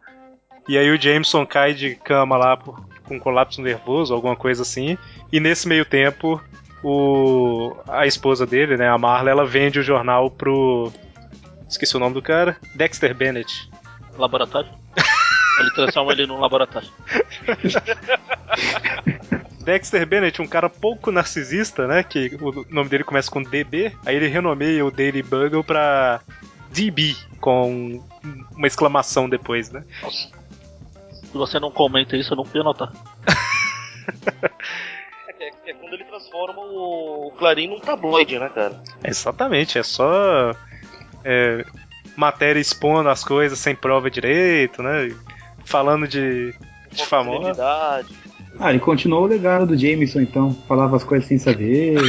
E aí o Jameson cai de cama lá por, com colapso nervoso, alguma coisa assim, e nesse meio tempo o a esposa dele, né, a Marla, ela vende o jornal pro Esqueci o nome do cara. Dexter Bennett. Laboratório? ele transforma ele num laboratório. Dexter Bennett, um cara pouco narcisista, né? Que o nome dele começa com DB. Aí ele renomeia o Daily Bugle pra DB, com uma exclamação depois, né? Nossa. Se você não comenta isso, eu não podia notar. É, é- é quando ele transforma o Clarim num tabloide, né, cara? Exatamente, é só é, matéria expondo as coisas sem prova direito, né? Falando de, de. Celebridade. Ah, ele continuou o legado do Jameson, então. Falava as coisas sem saber.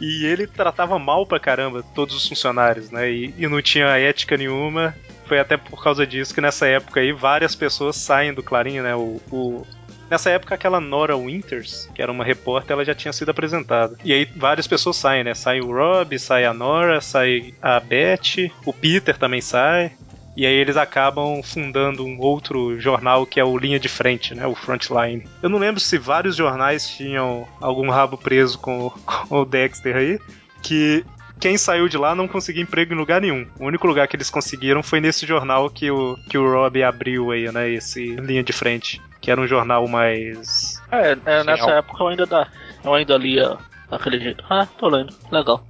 E ele tratava mal pra caramba todos os funcionários, né? E, e não tinha ética nenhuma. Foi até por causa disso que nessa época aí várias pessoas saem do Clarim, né? O, o- Nessa época, aquela Nora Winters, que era uma repórter, ela já tinha sido apresentada. E aí várias pessoas saem, né? Sai o Rob, sai a Nora, sai a Beth, o Peter também sai. E aí eles acabam fundando um outro jornal que é o Linha de Frente, né? O Frontline. Eu não lembro se vários jornais tinham algum rabo preso com, com o Dexter aí, que quem saiu de lá não conseguia emprego em lugar nenhum. O único lugar que eles conseguiram foi nesse jornal que o, que o Rob abriu aí, né? Esse Linha de Frente. Que era um jornal mais. É, é, nessa época eu ainda, dá, eu ainda lia daquele jeito. Ah, tô lendo, legal.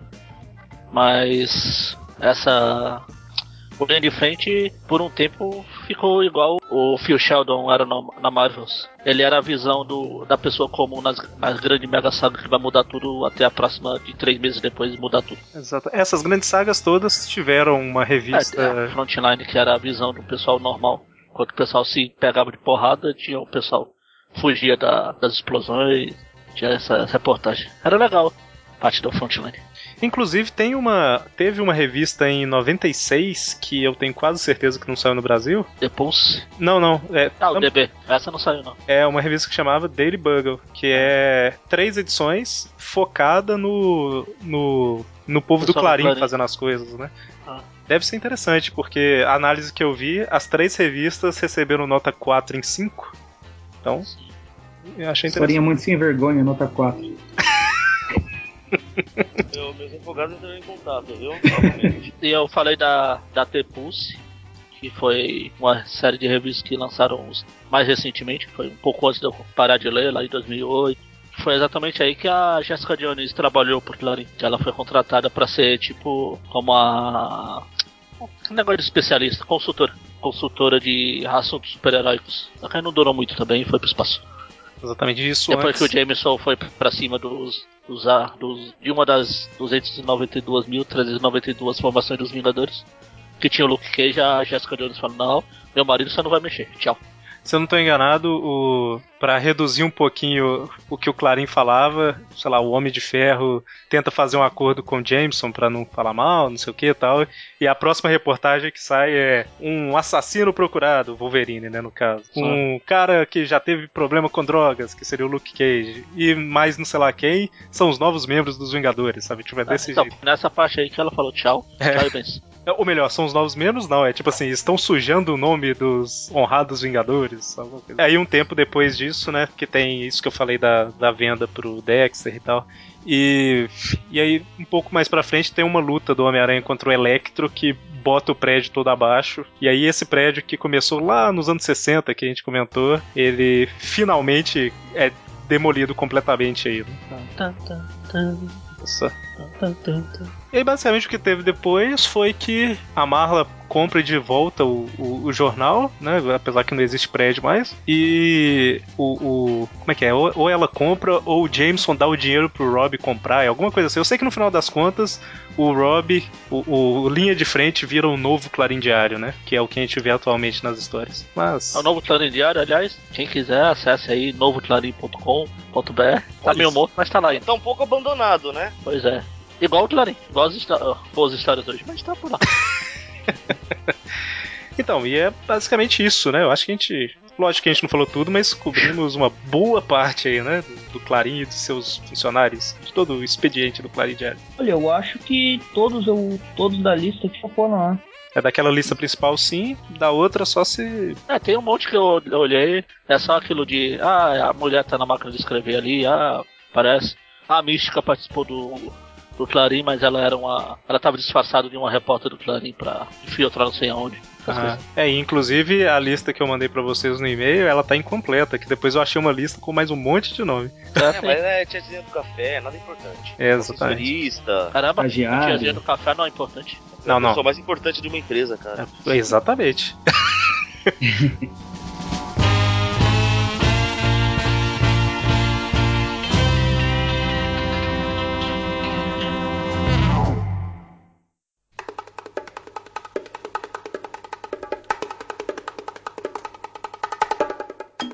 Mas essa. O linha de frente, por um tempo, ficou igual o Phil Sheldon era no- na Marvels. Ele era a visão do, da pessoa comum nas, nas grandes mega sagas que vai mudar tudo até a próxima de três meses depois mudar tudo. Exato. Essas grandes sagas todas tiveram uma revista. É, Frontline, que era a visão do pessoal normal. Enquanto o pessoal se pegava de porrada, tinha o pessoal fugia da- das explosões, tinha essa, essa reportagem. Era legal, parte da Frontline. Inclusive, tem uma. Teve uma revista em 96 que eu tenho quase certeza que não saiu no Brasil. The Pulse. Não, não. É, Ah, o DB. Essa não saiu, não. é uma revista que chamava Daily Bugle, que é três edições focada no. no. no povo do Pessoal do Clarim, Clarim. fazendo as coisas, né? Ah. Deve ser interessante, porque a análise que eu vi, as três revistas receberam nota 4 em 5. Então, eu achei interessante. muito sem vergonha, nota 4. Eu, meus advogados entraram em contato, viu? E eu falei da, da The Pulse, que foi uma série de revistas que lançaram mais recentemente, foi um pouco antes de eu parar de ler, lá em 2008. Foi exatamente aí que a Jessica Jones trabalhou por Clarim, que ela foi contratada para ser tipo como a um negócio de especialista, consultora, consultora de assuntos super-heróicos. Só que aí não durou muito também e foi pro espaço. Exatamente isso Depois antes. que o Jameson foi pra cima dos, dos, dos- de uma das 292.392 formações dos Vingadores, que tinha o Luke Cage, a Jessica Jones falou, não, meu marido só não vai mexer, tchau. Se eu não tô enganado, o... para reduzir um pouquinho o que o Clarim falava, sei lá, o Homem de Ferro tenta fazer um acordo com o Jameson pra não falar mal, não sei o que e tal. E a próxima reportagem que sai é um assassino procurado, Wolverine, né, no caso. Um cara que já teve problema com drogas, que seria o Luke Cage. E mais não sei lá quem, são os novos membros dos Vingadores, sabe? Tipo, é desse então, jeito. nessa parte aí que ela falou tchau, tchau e bens. Ou melhor, são os novos membros? Não, é tipo assim, estão sujando o nome dos honrados Vingadores. Aí um tempo depois disso, né, que tem isso que eu falei da, da venda pro Dexter e tal. E, e aí, um pouco mais pra frente, tem uma luta do Homem-Aranha contra o Electro que bota o prédio todo abaixo. E aí esse prédio que começou lá nos anos 60, que a gente comentou, ele finalmente é demolido completamente aí. né? Nossa. E aí, basicamente, o que teve depois foi que a Marla compra de volta o, o, o jornal, né? Apesar que não existe prédio mais. E o. o- como é que é? Ou, ou ela compra, ou o Jameson dá o dinheiro pro Rob comprar, é alguma coisa assim. Eu sei que no final das contas, o Rob, o, o linha de frente, vira um novo Clarim Diário, né? Que é o que a gente vê atualmente nas histórias. Mas. É o novo Clarim Diário, aliás, quem quiser, acesse aí novoclarim.com.br. Tá meio morto, mas tá lá ainda. Tá um pouco abandonado, né? Pois é. Igual o Clarim, igual as boas histórias hoje, mas tá por lá. Então, e é basicamente isso, né? Eu acho que a gente. Lógico que a gente não falou tudo, mas cobrimos uma boa parte aí, né? Do, do Clarim e dos seus funcionários. De todo o expediente do Clarim Diário. Olha, eu acho que todos, eu, todos da lista que foram lá. É daquela lista principal, sim. Da outra, só se. É, tem um monte que eu eu olhei, é só aquilo de, ah, a mulher tá na máquina de escrever ali, ah, parece. A Mística participou do, do Clarim, mas ela era uma. Ela tava disfarçada de uma repórter do Clarim pra infiltrar não sei aonde. Ah, é, inclusive a lista que eu mandei pra vocês no e-mail, ela tá incompleta, que depois eu achei uma lista com mais um monte de nome. É, mas é tiazinha do café, nada importante. É, exatamente. Assessorista. Caramba, a tiazinha do café não é importante. É Não, a não. pessoa mais importante de uma empresa, cara. É, exatamente.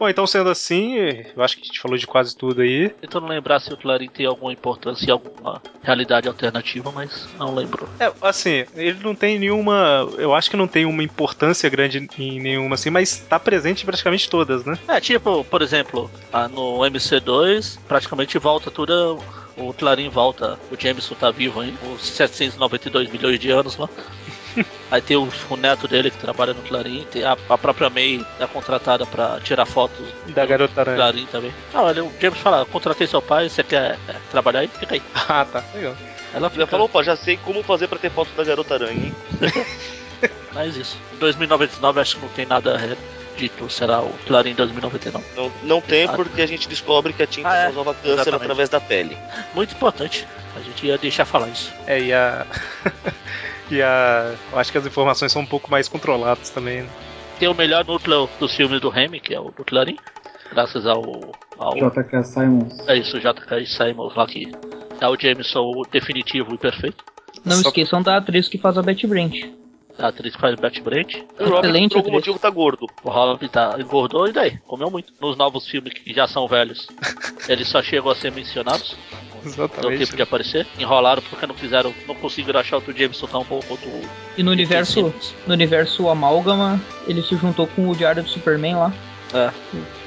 Bom, então sendo assim, eu acho que a gente falou de quase tudo aí. Tentando lembrar se o Clarim tem alguma importância em alguma realidade alternativa, mas não lembro. É, assim, ele não tem nenhuma. Eu acho que não tem uma importância grande em nenhuma, assim, mas tá presente em praticamente todas, né? É, tipo, por exemplo, ah, no MC2, praticamente volta tudo. O Clarim volta, o Jameson tá vivo ainda, os 792 milhões de anos lá. Aí tem o, o neto dele que trabalha no Clarim, tem a, a própria May é contratada pra tirar fotos Da Garota do Aranha. Clarim também. Ah, olha, o James fala, "Eu contratei seu pai, você quer é, trabalhar aí? Fica aí. Ah, tá, legal. Ela fica, falou, opa, já sei como fazer pra ter foto da garota aranha, hein? mas isso. Em 2099 acho que não tem nada é, dito, será o Clarim 2099. Não, não tem Ah. porque a gente descobre que a tinta Ah, é. causava câncer Exatamente. através da pele. Muito importante, a gente ia deixar falar isso. É, e a. e a. Eu acho que as informações são um pouco mais controladas também. né? Tem o melhor núcleo dos filmes do Remy, que é o do Clarim, graças ao. ao JK Simons. é isso, JK Simons lá que é o Jameson o definitivo e perfeito. Não Só- esqueçam da atriz que faz a Betty Brant. A atriz que faz Betty Brant. E o Robert, Excelente por algum motivo, tá gordo. O Robin tá, engordou e daí? Comeu muito. Nos novos filmes que já são velhos, eles só chegam a ser mencionados. Não Exatamente. tempo de aparecer. Enrolaram porque não quiseram, não conseguiram achar outro Jameson tão bom quanto o. E no universo, no universo Amálgama, ele se juntou com o Diário do Superman lá. É.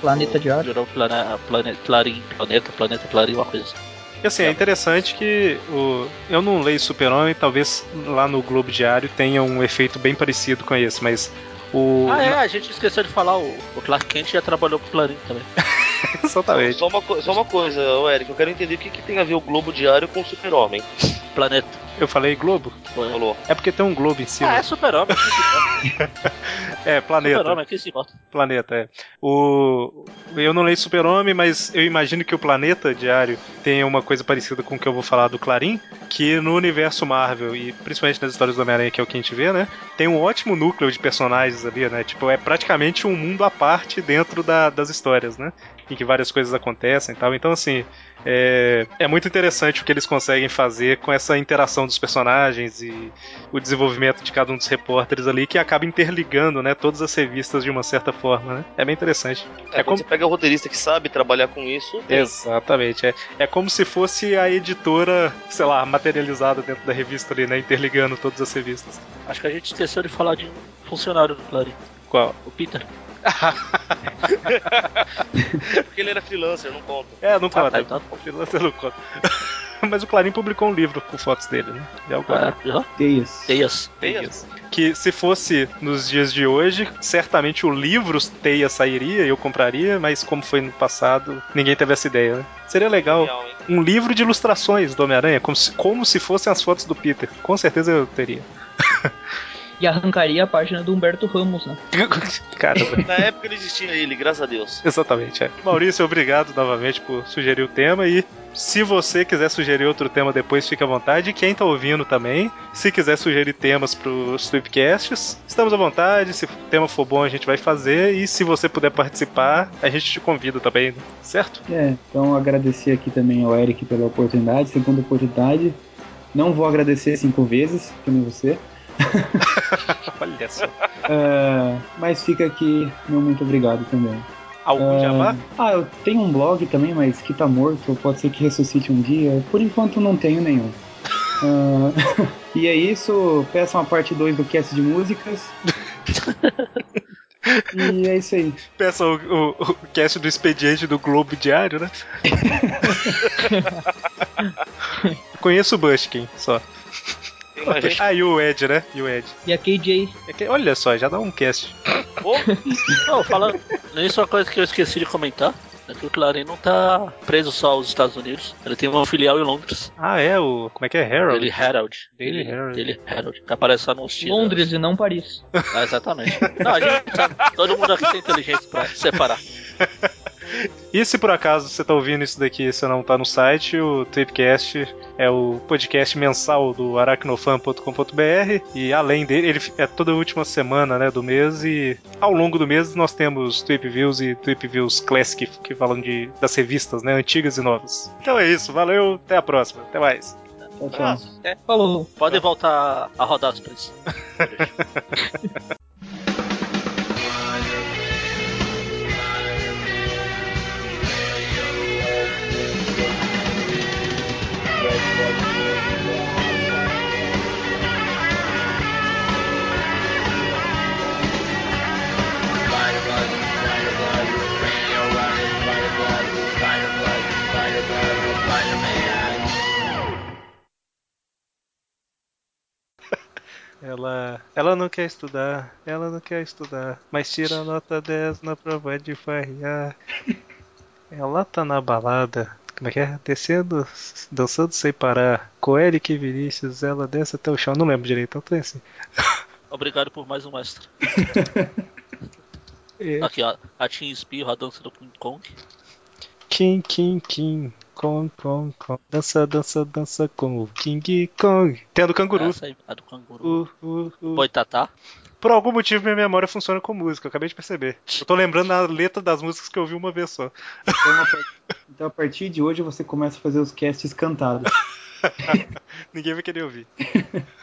Planeta o- Diário. Virou plane, plane, Clarim, Planeta, Planeta Clarim, uma coisa assim. E assim, é interessante que o, eu não leio Super-Homem, talvez lá no Globo Diário tenha um efeito bem parecido com esse, mas o. Ah, é, a gente esqueceu de falar, o, o Clark Kent já trabalhou pro Clarim também. Exatamente. Só uma, só uma coisa, Eric, eu quero entender o que, que tem a ver o Globo Diário com o Super-Homem. Planeta. Eu falei Globo? Falou. É porque tem um Globo em cima. Ah, é Super-Homem. É, planeta. Super-Homem, aqui se importa. Planeta, é. O... Eu não leio Super-Homem, mas eu imagino que o Planeta Diário tenha uma coisa parecida com o que eu vou falar do Clarim, que no universo Marvel, e principalmente nas histórias do Homem-Aranha, que é o que a gente vê, né? Tem um ótimo núcleo de personagens ali, né? Tipo, é praticamente um mundo à parte dentro da- das histórias, né? Em que várias coisas acontecem e tal. Então, assim, é, é muito interessante o que eles conseguem fazer com essa interação dos personagens e o desenvolvimento de cada um dos repórteres ali, que acaba interligando, né? Todas as revistas de uma certa forma, né? É bem interessante. É, quando você pega o roteirista que sabe trabalhar com isso, tem. Exatamente. É, é como se fosse a editora, sei lá, materializada dentro da revista ali, né? Interligando todas as revistas. Acho que a gente esqueceu de falar de um funcionário do Clarim. Qual? O Peter. Porque ele era freelancer, não conta. É, não conta. tá, então. O freelancer não conta. Mas o Clarim publicou um livro com fotos dele, né? De algo Ah? Teias. Teias. Teias? que se fosse nos dias de hoje, certamente o livro Teia sairia e eu compraria, mas como foi no passado, ninguém teve essa ideia, né? Seria legal Genial, um livro de ilustrações do Homem-Aranha, como se, como se fossem as fotos do Peter. Com certeza eu teria. E arrancaria a página do Humberto Ramos, né? Caramba. Na época ele existia ele, graças a Deus. Exatamente, é. Maurício, obrigado novamente por sugerir o tema e se você quiser sugerir outro tema depois, fique à vontade. E quem tá ouvindo também, se quiser sugerir temas pros Tweepcasts, estamos à vontade. Se o tema for bom, a gente vai fazer. E se você puder participar, a gente te convida também, né? certo? É, então agradecer aqui também ao Eric pela oportunidade, segunda oportunidade. Não vou agradecer cinco vezes, que nem você. Olha só. É, mas fica aqui meu muito obrigado também. Algum É, jabá? Ah, eu tenho um blog também, mas que tá morto, pode ser que ressuscite um dia. Por enquanto não tenho nenhum. Ah, e é isso, peçam a parte 2 do cast de músicas. e é isso aí. Peça o, o, o cast do expediente do Globo Diário, né? Conheço o Bushkin só. Ah, e o Ed, né? E o Ed. E a KJ. É olha só, já dá um cast. Pô, Não, falando nisso, uma coisa que eu esqueci de comentar é que o Clarim não tá preso só aos Estados Unidos. Ele tem uma filial em Londres. Ah, é o. Como é que é? Harold? Daily Herald. Daily Herald. Daily Herald. Que aparece só nos títulos. Londres e não Paris. Ah, exatamente. Não, a gente sabe, todo mundo aqui tem inteligência pra separar. E se por acaso você tá ouvindo isso daqui e você não tá no site, o Tripcast é o podcast mensal do aracnofan.com.br e além dele, ele é toda última semana né, do mês e ao longo do mês nós temos Trip Views e Trip Views Classic que falam de, das revistas né, antigas e novas. Então é isso, valeu, até a próxima, até mais. Tchau, tchau. abraço. É. Falou. Podem voltar a rodar os preços. Ela, ela não quer estudar, ela não quer estudar, mas tira a nota 10 na prova de farrear. Ela tá na balada, como é que é? Descendo, dançando sem parar. Com Eric Vinícius, ela desce até o chão. Não lembro direito, então tem assim. Obrigado por mais um mestre. É. Aqui, ó. A Team Espirro, a dança do King Kong. Kim, Kim, Kim, Kong, Kong, Kong. Dança, dança, dança com o King Kong. Tem a do canguru. Essa aí, a do canguru. Uh, uh, uh. Boitatá. Por algum motivo minha memória funciona com música, eu acabei de perceber. Eu tô lembrando a letra das músicas que eu ouvi uma vez só. Então então, a partir de hoje você começa a fazer os casts cantados. Ninguém vai querer ouvir.